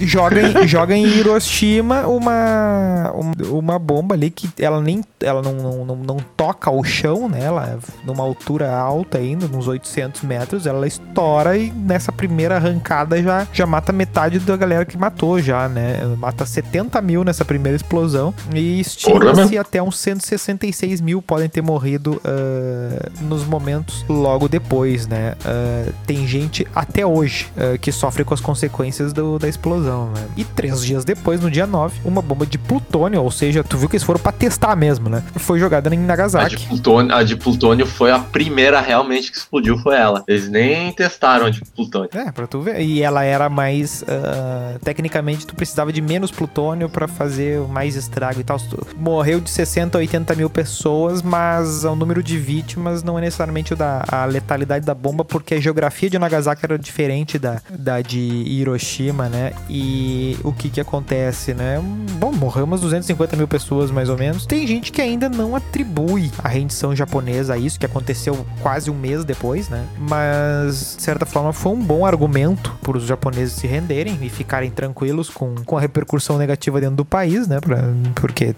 Joga em, *laughs* joga em Hiroshima uma, um- uma bomba ali que ela nem ela não, não, não, não toca o chão, né? Ela é numa altura alta ainda, uns 800 metros, ela estoura e nessa primeira arrancada já, já mata metade da galera que matou já, né? Mata 70 mil nessa primeira explosão e estima-se até uns 166 mil podem ter morrido ah, nos momentos logo depois, né? Ah, tem gente até hoje ah, que sofre com as consequências do- da explosão, né? E três dias depois, no dia 9, uma bomba de plutônio, ou seja, tu viu que eles foram pra testar mesmo, né? Foi jogada em A de, Nagasaki. plutônio, a de plutônio foi a primeira realmente que explodiu, foi ela. Eles nem testaram a de plutônio. É, pra tu ver. E ela era mais. ah, tecnicamente, tu precisava de menos plutônio pra fazer mais estrago e tal. Morreu de 60 a 80 mil pessoas, mas o número de vítimas não é necessariamente o da a letalidade da bomba, porque a geografia de Nagasaki era diferente da, da de Hiroshima, né? E o que que acontece, né? Bom, morreu umas 250 mil pessoas, mais ou menos. Tem gente que ainda não atribui a rendição japonesa a isso, que aconteceu quase um mês depois, né? Mas, de certa forma, foi um bom argumento para os japoneses se renderem e ficarem tranquilos com, com a repercussão negativa dentro do país, né? Pra, porque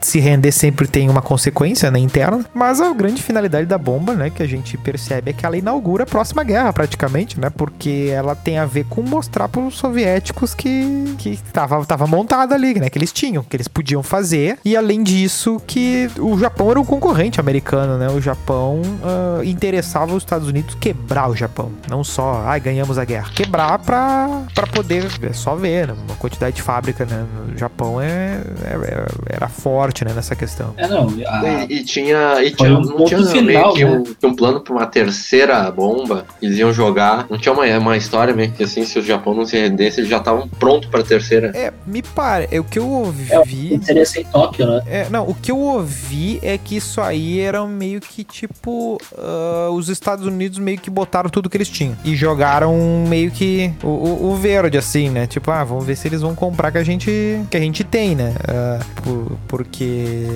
se render sempre tem uma consequência né, interna. Mas a grande finalidade da bomba, né, que a gente percebe é que ela inaugura a próxima guerra, praticamente, né? Porque ela tem a ver com mostrar para os soviéticos que, que tava, tava montado ali, né? Que eles tinham, que eles podiam fazer. E além disso, que o Japão era um concorrente americano, né? O Japão ah, interessava os Estados Unidos quebrar o Japão. Não só, ai, ganhamos a guerra. Quebrar pra, pra poder, é só ver, né? Uma quantidade de fábrica, né? O Japão é, é- era forte, né? Nessa questão. É, não. a- E, e tinha, e tinha, um não tinha meio final, que né? um, que um plano pra uma terceira bomba. Eles iam jogar. Não tinha uma, uma história meio que assim, se o Japão não se rendesse, eles já estavam prontos pra terceira. É, me parece. O que eu É, ouvi. seria ser em Tóquio, né? É, não, o que eu ouvi é que isso aí era meio que tipo. ah, os Estados Unidos meio que botaram tudo que eles tinham. E jogaram meio que o, o- o verde, assim, né? Tipo, ah, vamos ver se eles vão comprar que a gente, que a gente tem, né? Ah, por- porque.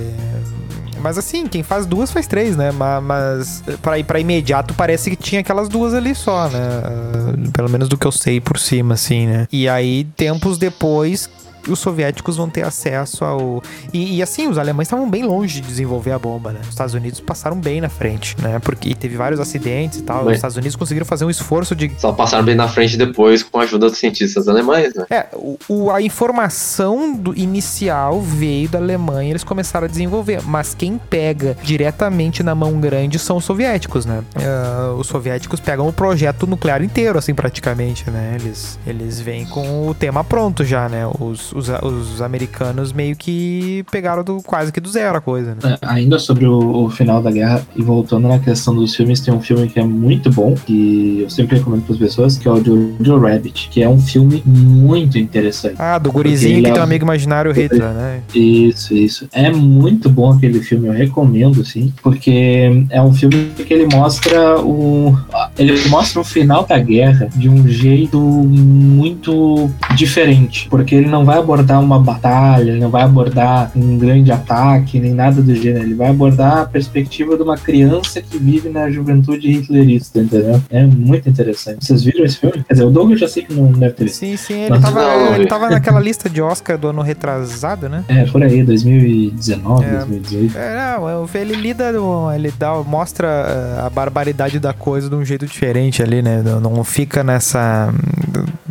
Mas assim, quem faz duas faz três, né? Ma- Mas, pra ir pra imediato parece que tinha aquelas duas ali só, né? Ah, pelo menos do que eu sei por cima, assim, né? E aí, tempos depois, os soviéticos vão ter acesso ao. E, e, assim, os alemães estavam bem longe de desenvolver a bomba, né? Os Estados Unidos passaram bem na frente, né? Porque teve vários acidentes e tal. Os Estados Unidos conseguiram fazer um esforço de. Só passaram bem na frente depois com a ajuda dos cientistas alemães, né? É, o, a informação do inicial veio da Alemanha, eles começaram a desenvolver. Mas quem pega diretamente na mão grande são os soviéticos, né? Uh, os soviéticos pegam o projeto nuclear inteiro, assim, praticamente, né? Eles, eles vêm com o tema pronto já, né? Os, os, os americanos meio que pegaram do, quase que do zero a coisa, né? É, ainda sobre o, o, final da guerra, e voltando na questão dos filmes, tem um filme que é muito bom, que eu sempre recomendo para as pessoas, que é o Jojo Rabbit, que é um filme muito interessante. Ah, do gurizinho que tem um amigo imaginário Hitler, né? Isso, isso. É muito bom aquele filme, eu recomendo, sim, porque é um filme que ele mostra o. Ele mostra o final da guerra de um jeito muito diferente, porque ele não vai abordar uma batalha, ele não vai abordar um grande ataque, nem nada do gênero. Ele vai abordar a perspectiva de uma criança que vive na juventude hitlerista, entendeu? É muito interessante. Vocês viram esse filme? Quer dizer, o Douglas já sei que não deve ter visto. Sim, sim, ele, tava, não, ele tava naquela lista de Oscar do ano retrasado, né? É, por aí, 2019, é, 2018. É, não, ele lida, ele dá, mostra eh, a barbaridade da coisa de um jeito diferente ali, né? Não fica nessa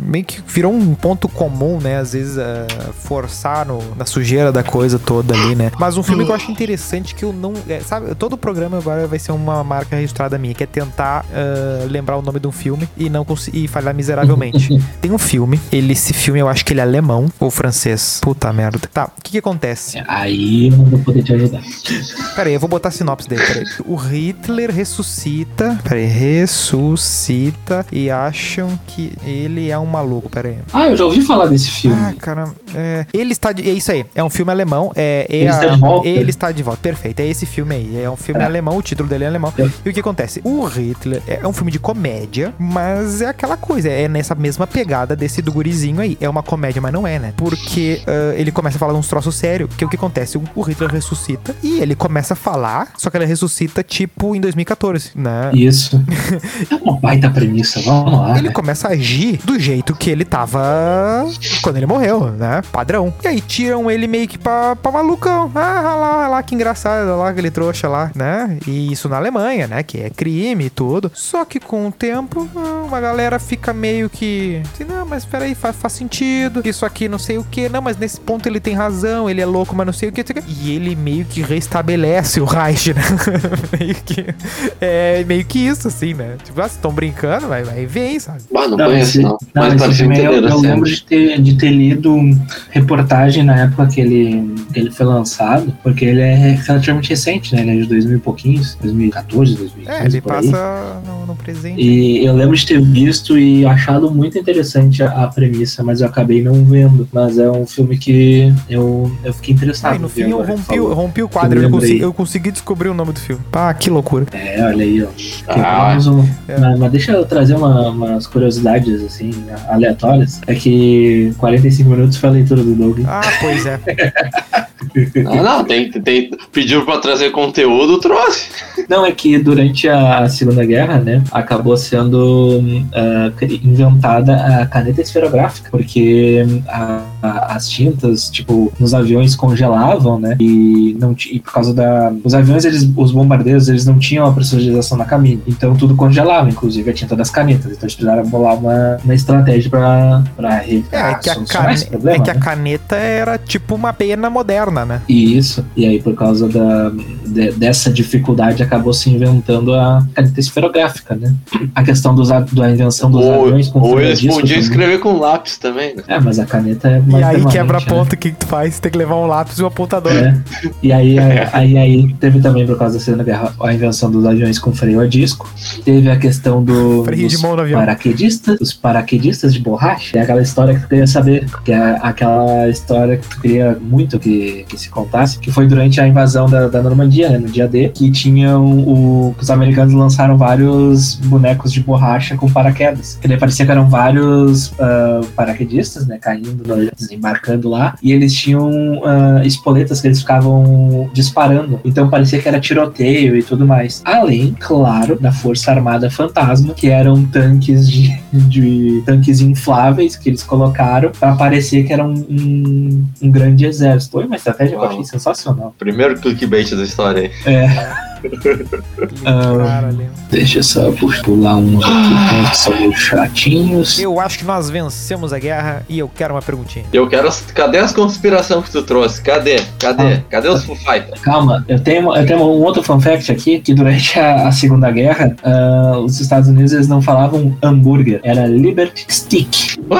meio que virou um ponto comum, né? Às vezes uh, forçar no, na sujeira da coisa toda ali, né? Mas um filme que eu acho interessante que eu não. É, sabe, todo o programa agora vai ser uma marca registrada minha, que é tentar uh, lembrar o nome de um filme e não conseguir falhar miseravelmente. *laughs* Tem um filme, ele, esse filme eu acho que ele é alemão ou francês. Puta merda. Tá, o que que acontece? Aí eu não vou poder te ajudar. Pera aí, eu vou botar a sinopse dele, peraí. O Hitler ressuscita. Peraí, ressuscita e acham que ele é uma maluco, pera aí. Ah, eu já ouvi falar desse filme. Ah, cara, é, ele está de, é isso aí, é um filme alemão, é, é ele, a, está de volta. ele está de volta, perfeito, é esse filme aí, é um filme é. alemão, o título dele é alemão. É. E o que acontece? O Hitler é um filme de comédia, mas é aquela coisa, é nessa mesma pegada desse do gurizinho aí, é uma comédia, mas não é, né? Porque uh, ele começa a falar uns troços sérios, que o que acontece? O, Hitler ressuscita e ele começa a falar, só que ele ressuscita tipo em 2014, né? Isso. é uma baita premissa, vamos lá. Ele né? começa a agir do jeito jeito que ele tava quando ele morreu, né? Padrão. E aí tiram ele meio que pra, pra malucão. Ah, olha lá, olha lá que engraçado, olha lá aquele trouxa lá, né? E isso na Alemanha, né? Que é crime e tudo. Só que com o tempo, uma galera fica meio que. Assim, não, mas peraí, faz, faz sentido. Isso aqui não sei o que. Não, mas nesse ponto ele tem razão, ele é louco, mas não sei o que. E ele meio que restabelece o Reich, né? *laughs* meio que. É meio que isso, assim, né? Tipo, ah, vocês estão brincando, vai, vai vem, sabe? Ah, não, não conheço, não. não mas parecia eu, eu lembro de ter, de ter lido reportagem na época que ele, que ele foi lançado, porque ele é relativamente recente, né? Ele é de 2000 e pouquinhos, 2014, 2015. É, ele passa no, no, presente. E eu lembro de ter visto e achado muito interessante a, a, premissa, mas eu acabei não vendo. Mas é um filme que eu, eu fiquei interessado. Ah, no fim eu rompi, eu rompi o quadro, eu, eu, consegui, eu consegui descobrir o nome do filme. Ah, que loucura. É, olha aí, ó. Ah, um, é. mas, mas, deixa eu trazer uma, umas curiosidades, assim, aleatórias. É que 45 minutos foi a leitura do Doug. Ah, pois é. *laughs* ah, não, tem, tem, pediu pra trazer conteúdo, trouxe. Não, é que durante a Segunda Guerra, né, acabou sendo uh, inventada a caneta esferográfica, porque a, a, as tintas, tipo, nos aviões congelavam, né, e, não e por causa da... Os aviões, eles, os bombardeiros, eles não tinham a pressurização na cabine, então tudo congelava, inclusive a tinta das canetas, então eles precisaram bolar uma, uma estratégia pra, pra é, é, que a problema, é que a né? caneta era tipo uma pena moderna, né? Isso, e aí por causa da, de, dessa dificuldade acabou se inventando a caneta esferográfica, né? A questão dos, da invenção dos ou, aviões com Ou eles podiam escrever com lápis também, né? É, mas a caneta é mais E aí quebra a ponta, né? o que, que tu faz? Tem que levar um lápis e um apontador. É. E aí, *laughs* aí, aí, teve também, por causa da Segunda Guerra, a invenção dos aviões com freio a disco. Teve a questão do, freio dos de mão no avião. paraquedistas, os paraquedistas de borracha. É aquela história que tu queria saber, que é aquela história que tu queria muito que, que se contasse, que foi durante a invasão da, da Normandia, né, no dia D, que tinham o, os americanos lançaram vários bonecos de borracha com paraquedas. Que daí parecia que eram vários uh, paraquedistas, né? Caindo, desembarcando lá. E eles tinham uh, espoletas que eles ficavam disparando. Então parecia que era tiroteio e tudo mais. Além, claro, da Força Armada Fantasma, que eram tanques de, de tanques infláveis que eles colocaram para parecer que era um, um, um grande exército. Foi uma estratégia que eu achei sensacional. Primeiro clickbait da história aí. É. *laughs* Cara, ali. Deixa eu só pular uns aqui que são chatinhos. Eu acho que nós vencemos a guerra e eu quero uma perguntinha. Eu quero. Cadê as conspirações que tu trouxe? Cadê? Cadê? Ah. Cadê os Foo Fighters? Calma, eu tenho, eu tenho um outro fun fact aqui, que durante a, a Segunda Guerra, ah, os Estados Unidos eles não falavam hambúrguer, era Liberty Stick. Ué?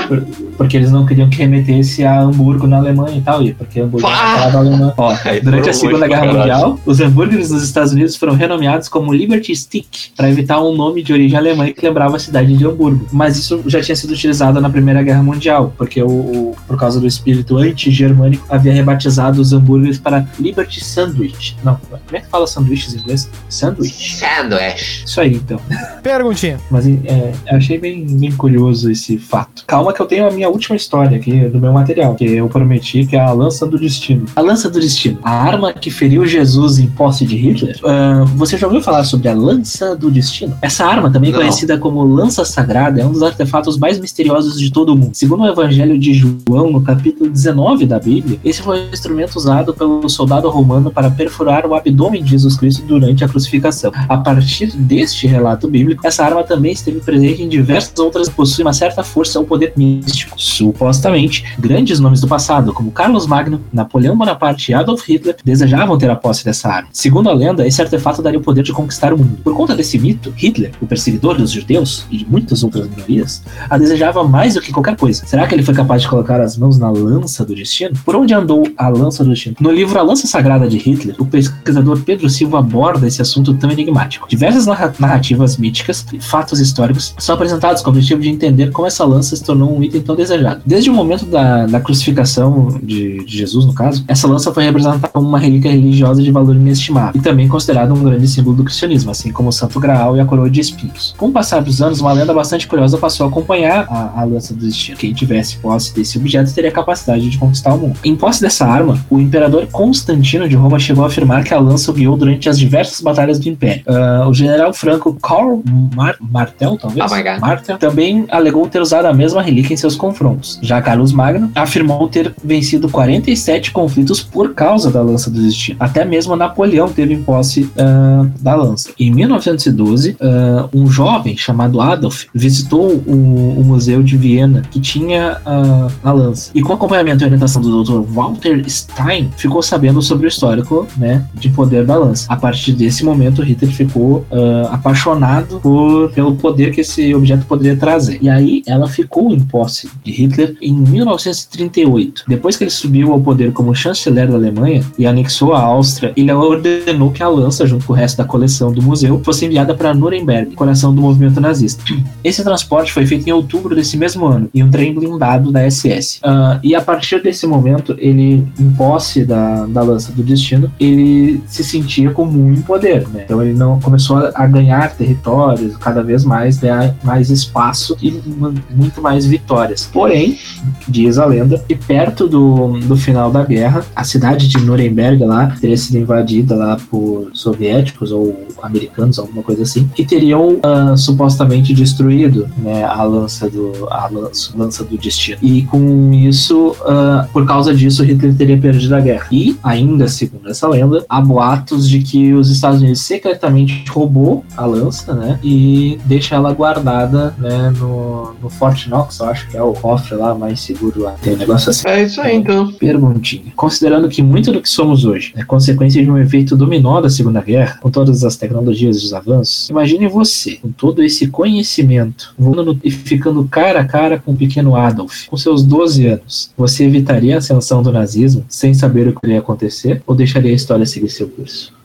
Por- porque eles não queriam que remetesse a Hamburgo na Alemanha e tal, e porque hambúrguer Ah! era palavra alemã. Ó, durante a Segunda Guerra caralho. Mundial, os hambúrgueres nos Estados Unidos foram renomeados como Liberty Stick, para evitar um nome de origem alemã que lembrava a cidade de Hamburgo. Mas isso já tinha sido utilizado na Primeira Guerra Mundial, porque o, o- por causa do espírito anti-germânico havia rebatizado os hambúrgueres para Liberty Sandwich. Não, como é que fala sanduíches em inglês? Sandwich. Sandwich. Isso aí, então. Perguntinha. Mas é, eu achei bem, bem curioso esse fato. Calma que eu tenho a minha última história aqui do meu material, que eu prometi que é a Lança do Destino. A Lança do Destino, a arma que feriu Jesus em posse de Hitler. Ah, você já ouviu falar sobre a Lança do Destino? Essa arma, também Não. conhecida como Lança Sagrada, é um dos artefatos mais misteriosos de todo o mundo. Segundo o Evangelho de João, no capítulo 19 da Bíblia, esse foi o instrumento usado pelo soldado romano para perfurar o abdômen de Jesus Cristo durante a crucificação. A partir deste relato bíblico, essa arma também esteve presente em diversas outras que possuem uma certa força ou poder místico. Supostamente, grandes nomes do passado, como Carlos Magno, Napoleão Bonaparte e Adolf Hitler, desejavam ter a posse dessa arma. Segundo a lenda, esse artefato daria o poder de conquistar o mundo. Por conta desse mito, Hitler, o perseguidor dos judeus e de muitas outras minorias, a desejava mais do que qualquer coisa. Será que ele foi capaz de colocar as mãos na lança do destino? Por onde andou a lança do destino? No livro A Lança Sagrada de Hitler, o pesquisador Pedro Silva aborda esse assunto tão enigmático. Diversas narra- narrativas míticas e fatos históricos são apresentados com o objetivo de entender como essa lança se tornou um item tão desejado. Desde o momento da, da crucificação de, de Jesus, no caso, essa lança foi representada como uma relíquia religiosa de valor inestimável e também considerada um grande símbolo do cristianismo, assim como o Santo Graal e a coroa de espinhos. Com o passar dos anos, uma lenda bastante curiosa passou a acompanhar a, a lança do destino. Quem tivesse posse desse objeto teria a capacidade de conquistar o mundo. Em posse dessa arma, o imperador Constantino de Roma chegou a afirmar que a lança o guiou durante as diversas batalhas do Império. Ah, o general franco Karl Mar Martel, talvez? Oh. Martel também alegou ter usado a mesma relíquia em seus confrontos. Já Carlos Magno afirmou ter vencido 47 conflitos por causa da lança do destino. Até mesmo Napoleão teve em posse ah, da lança. Em 1912, ah, um jovem chamado Adolf visitou o, o museu de Viena que tinha ah, a lança. E com acompanhamento e orientação do Dr. Walter Stein, ficou sabendo sobre o histórico né, de poder da lança. A partir desse momento, Hitler ficou apaixonado por, pelo poder que esse objeto poderia trazer. E aí, ela ficou em posse de Hitler em 1938. Depois que ele subiu ao poder como chanceler da Alemanha e anexou a Áustria, ele ordenou que a lança, junto com o resto da coleção do museu, fosse enviada para Nuremberg, coração do movimento nazista. *clears throat* Esse transporte foi feito em outubro desse mesmo ano, em um trem blindado da SS. Ah, e a partir desse momento, ele, em posse da, da lança do destino, ele se sentia com muito poder, né? Então ele não começou a, ganhar territórios, cada vez mais, ganhar mais espaço e mu- muito mais vitórias. Porém, diz a lenda, que perto do, do final da guerra, a cidade de Nuremberg lá teria sido invadida lá por soviéticos ou americanos, alguma coisa assim, que teriam ah, supostamente destruído né, a lança do a lança, lança do destino. E com isso, ah, por causa disso, Hitler teria perdido a guerra. E ainda segundo essa lenda, há boatos de que os Estados Unidos secretamente roubou a lança, né, e deixa ela guardada, né, no, no Fort Knox, eu acho que é o cofre lá mais seguro lá. Tem um negócio assim. É isso aí, então. Perguntinha. Considerando que muito do que somos hoje é consequência de um efeito dominó da Segunda Guerra, com todas as tecnologias e os avanços, imagine você, com todo esse conhecimento, voando e ficando cara a cara com o pequeno Adolf, com seus 12 anos. Você evitaria a ascensão do nazismo sem saber o que iria acontecer ou deixaria a história seguir seu curso?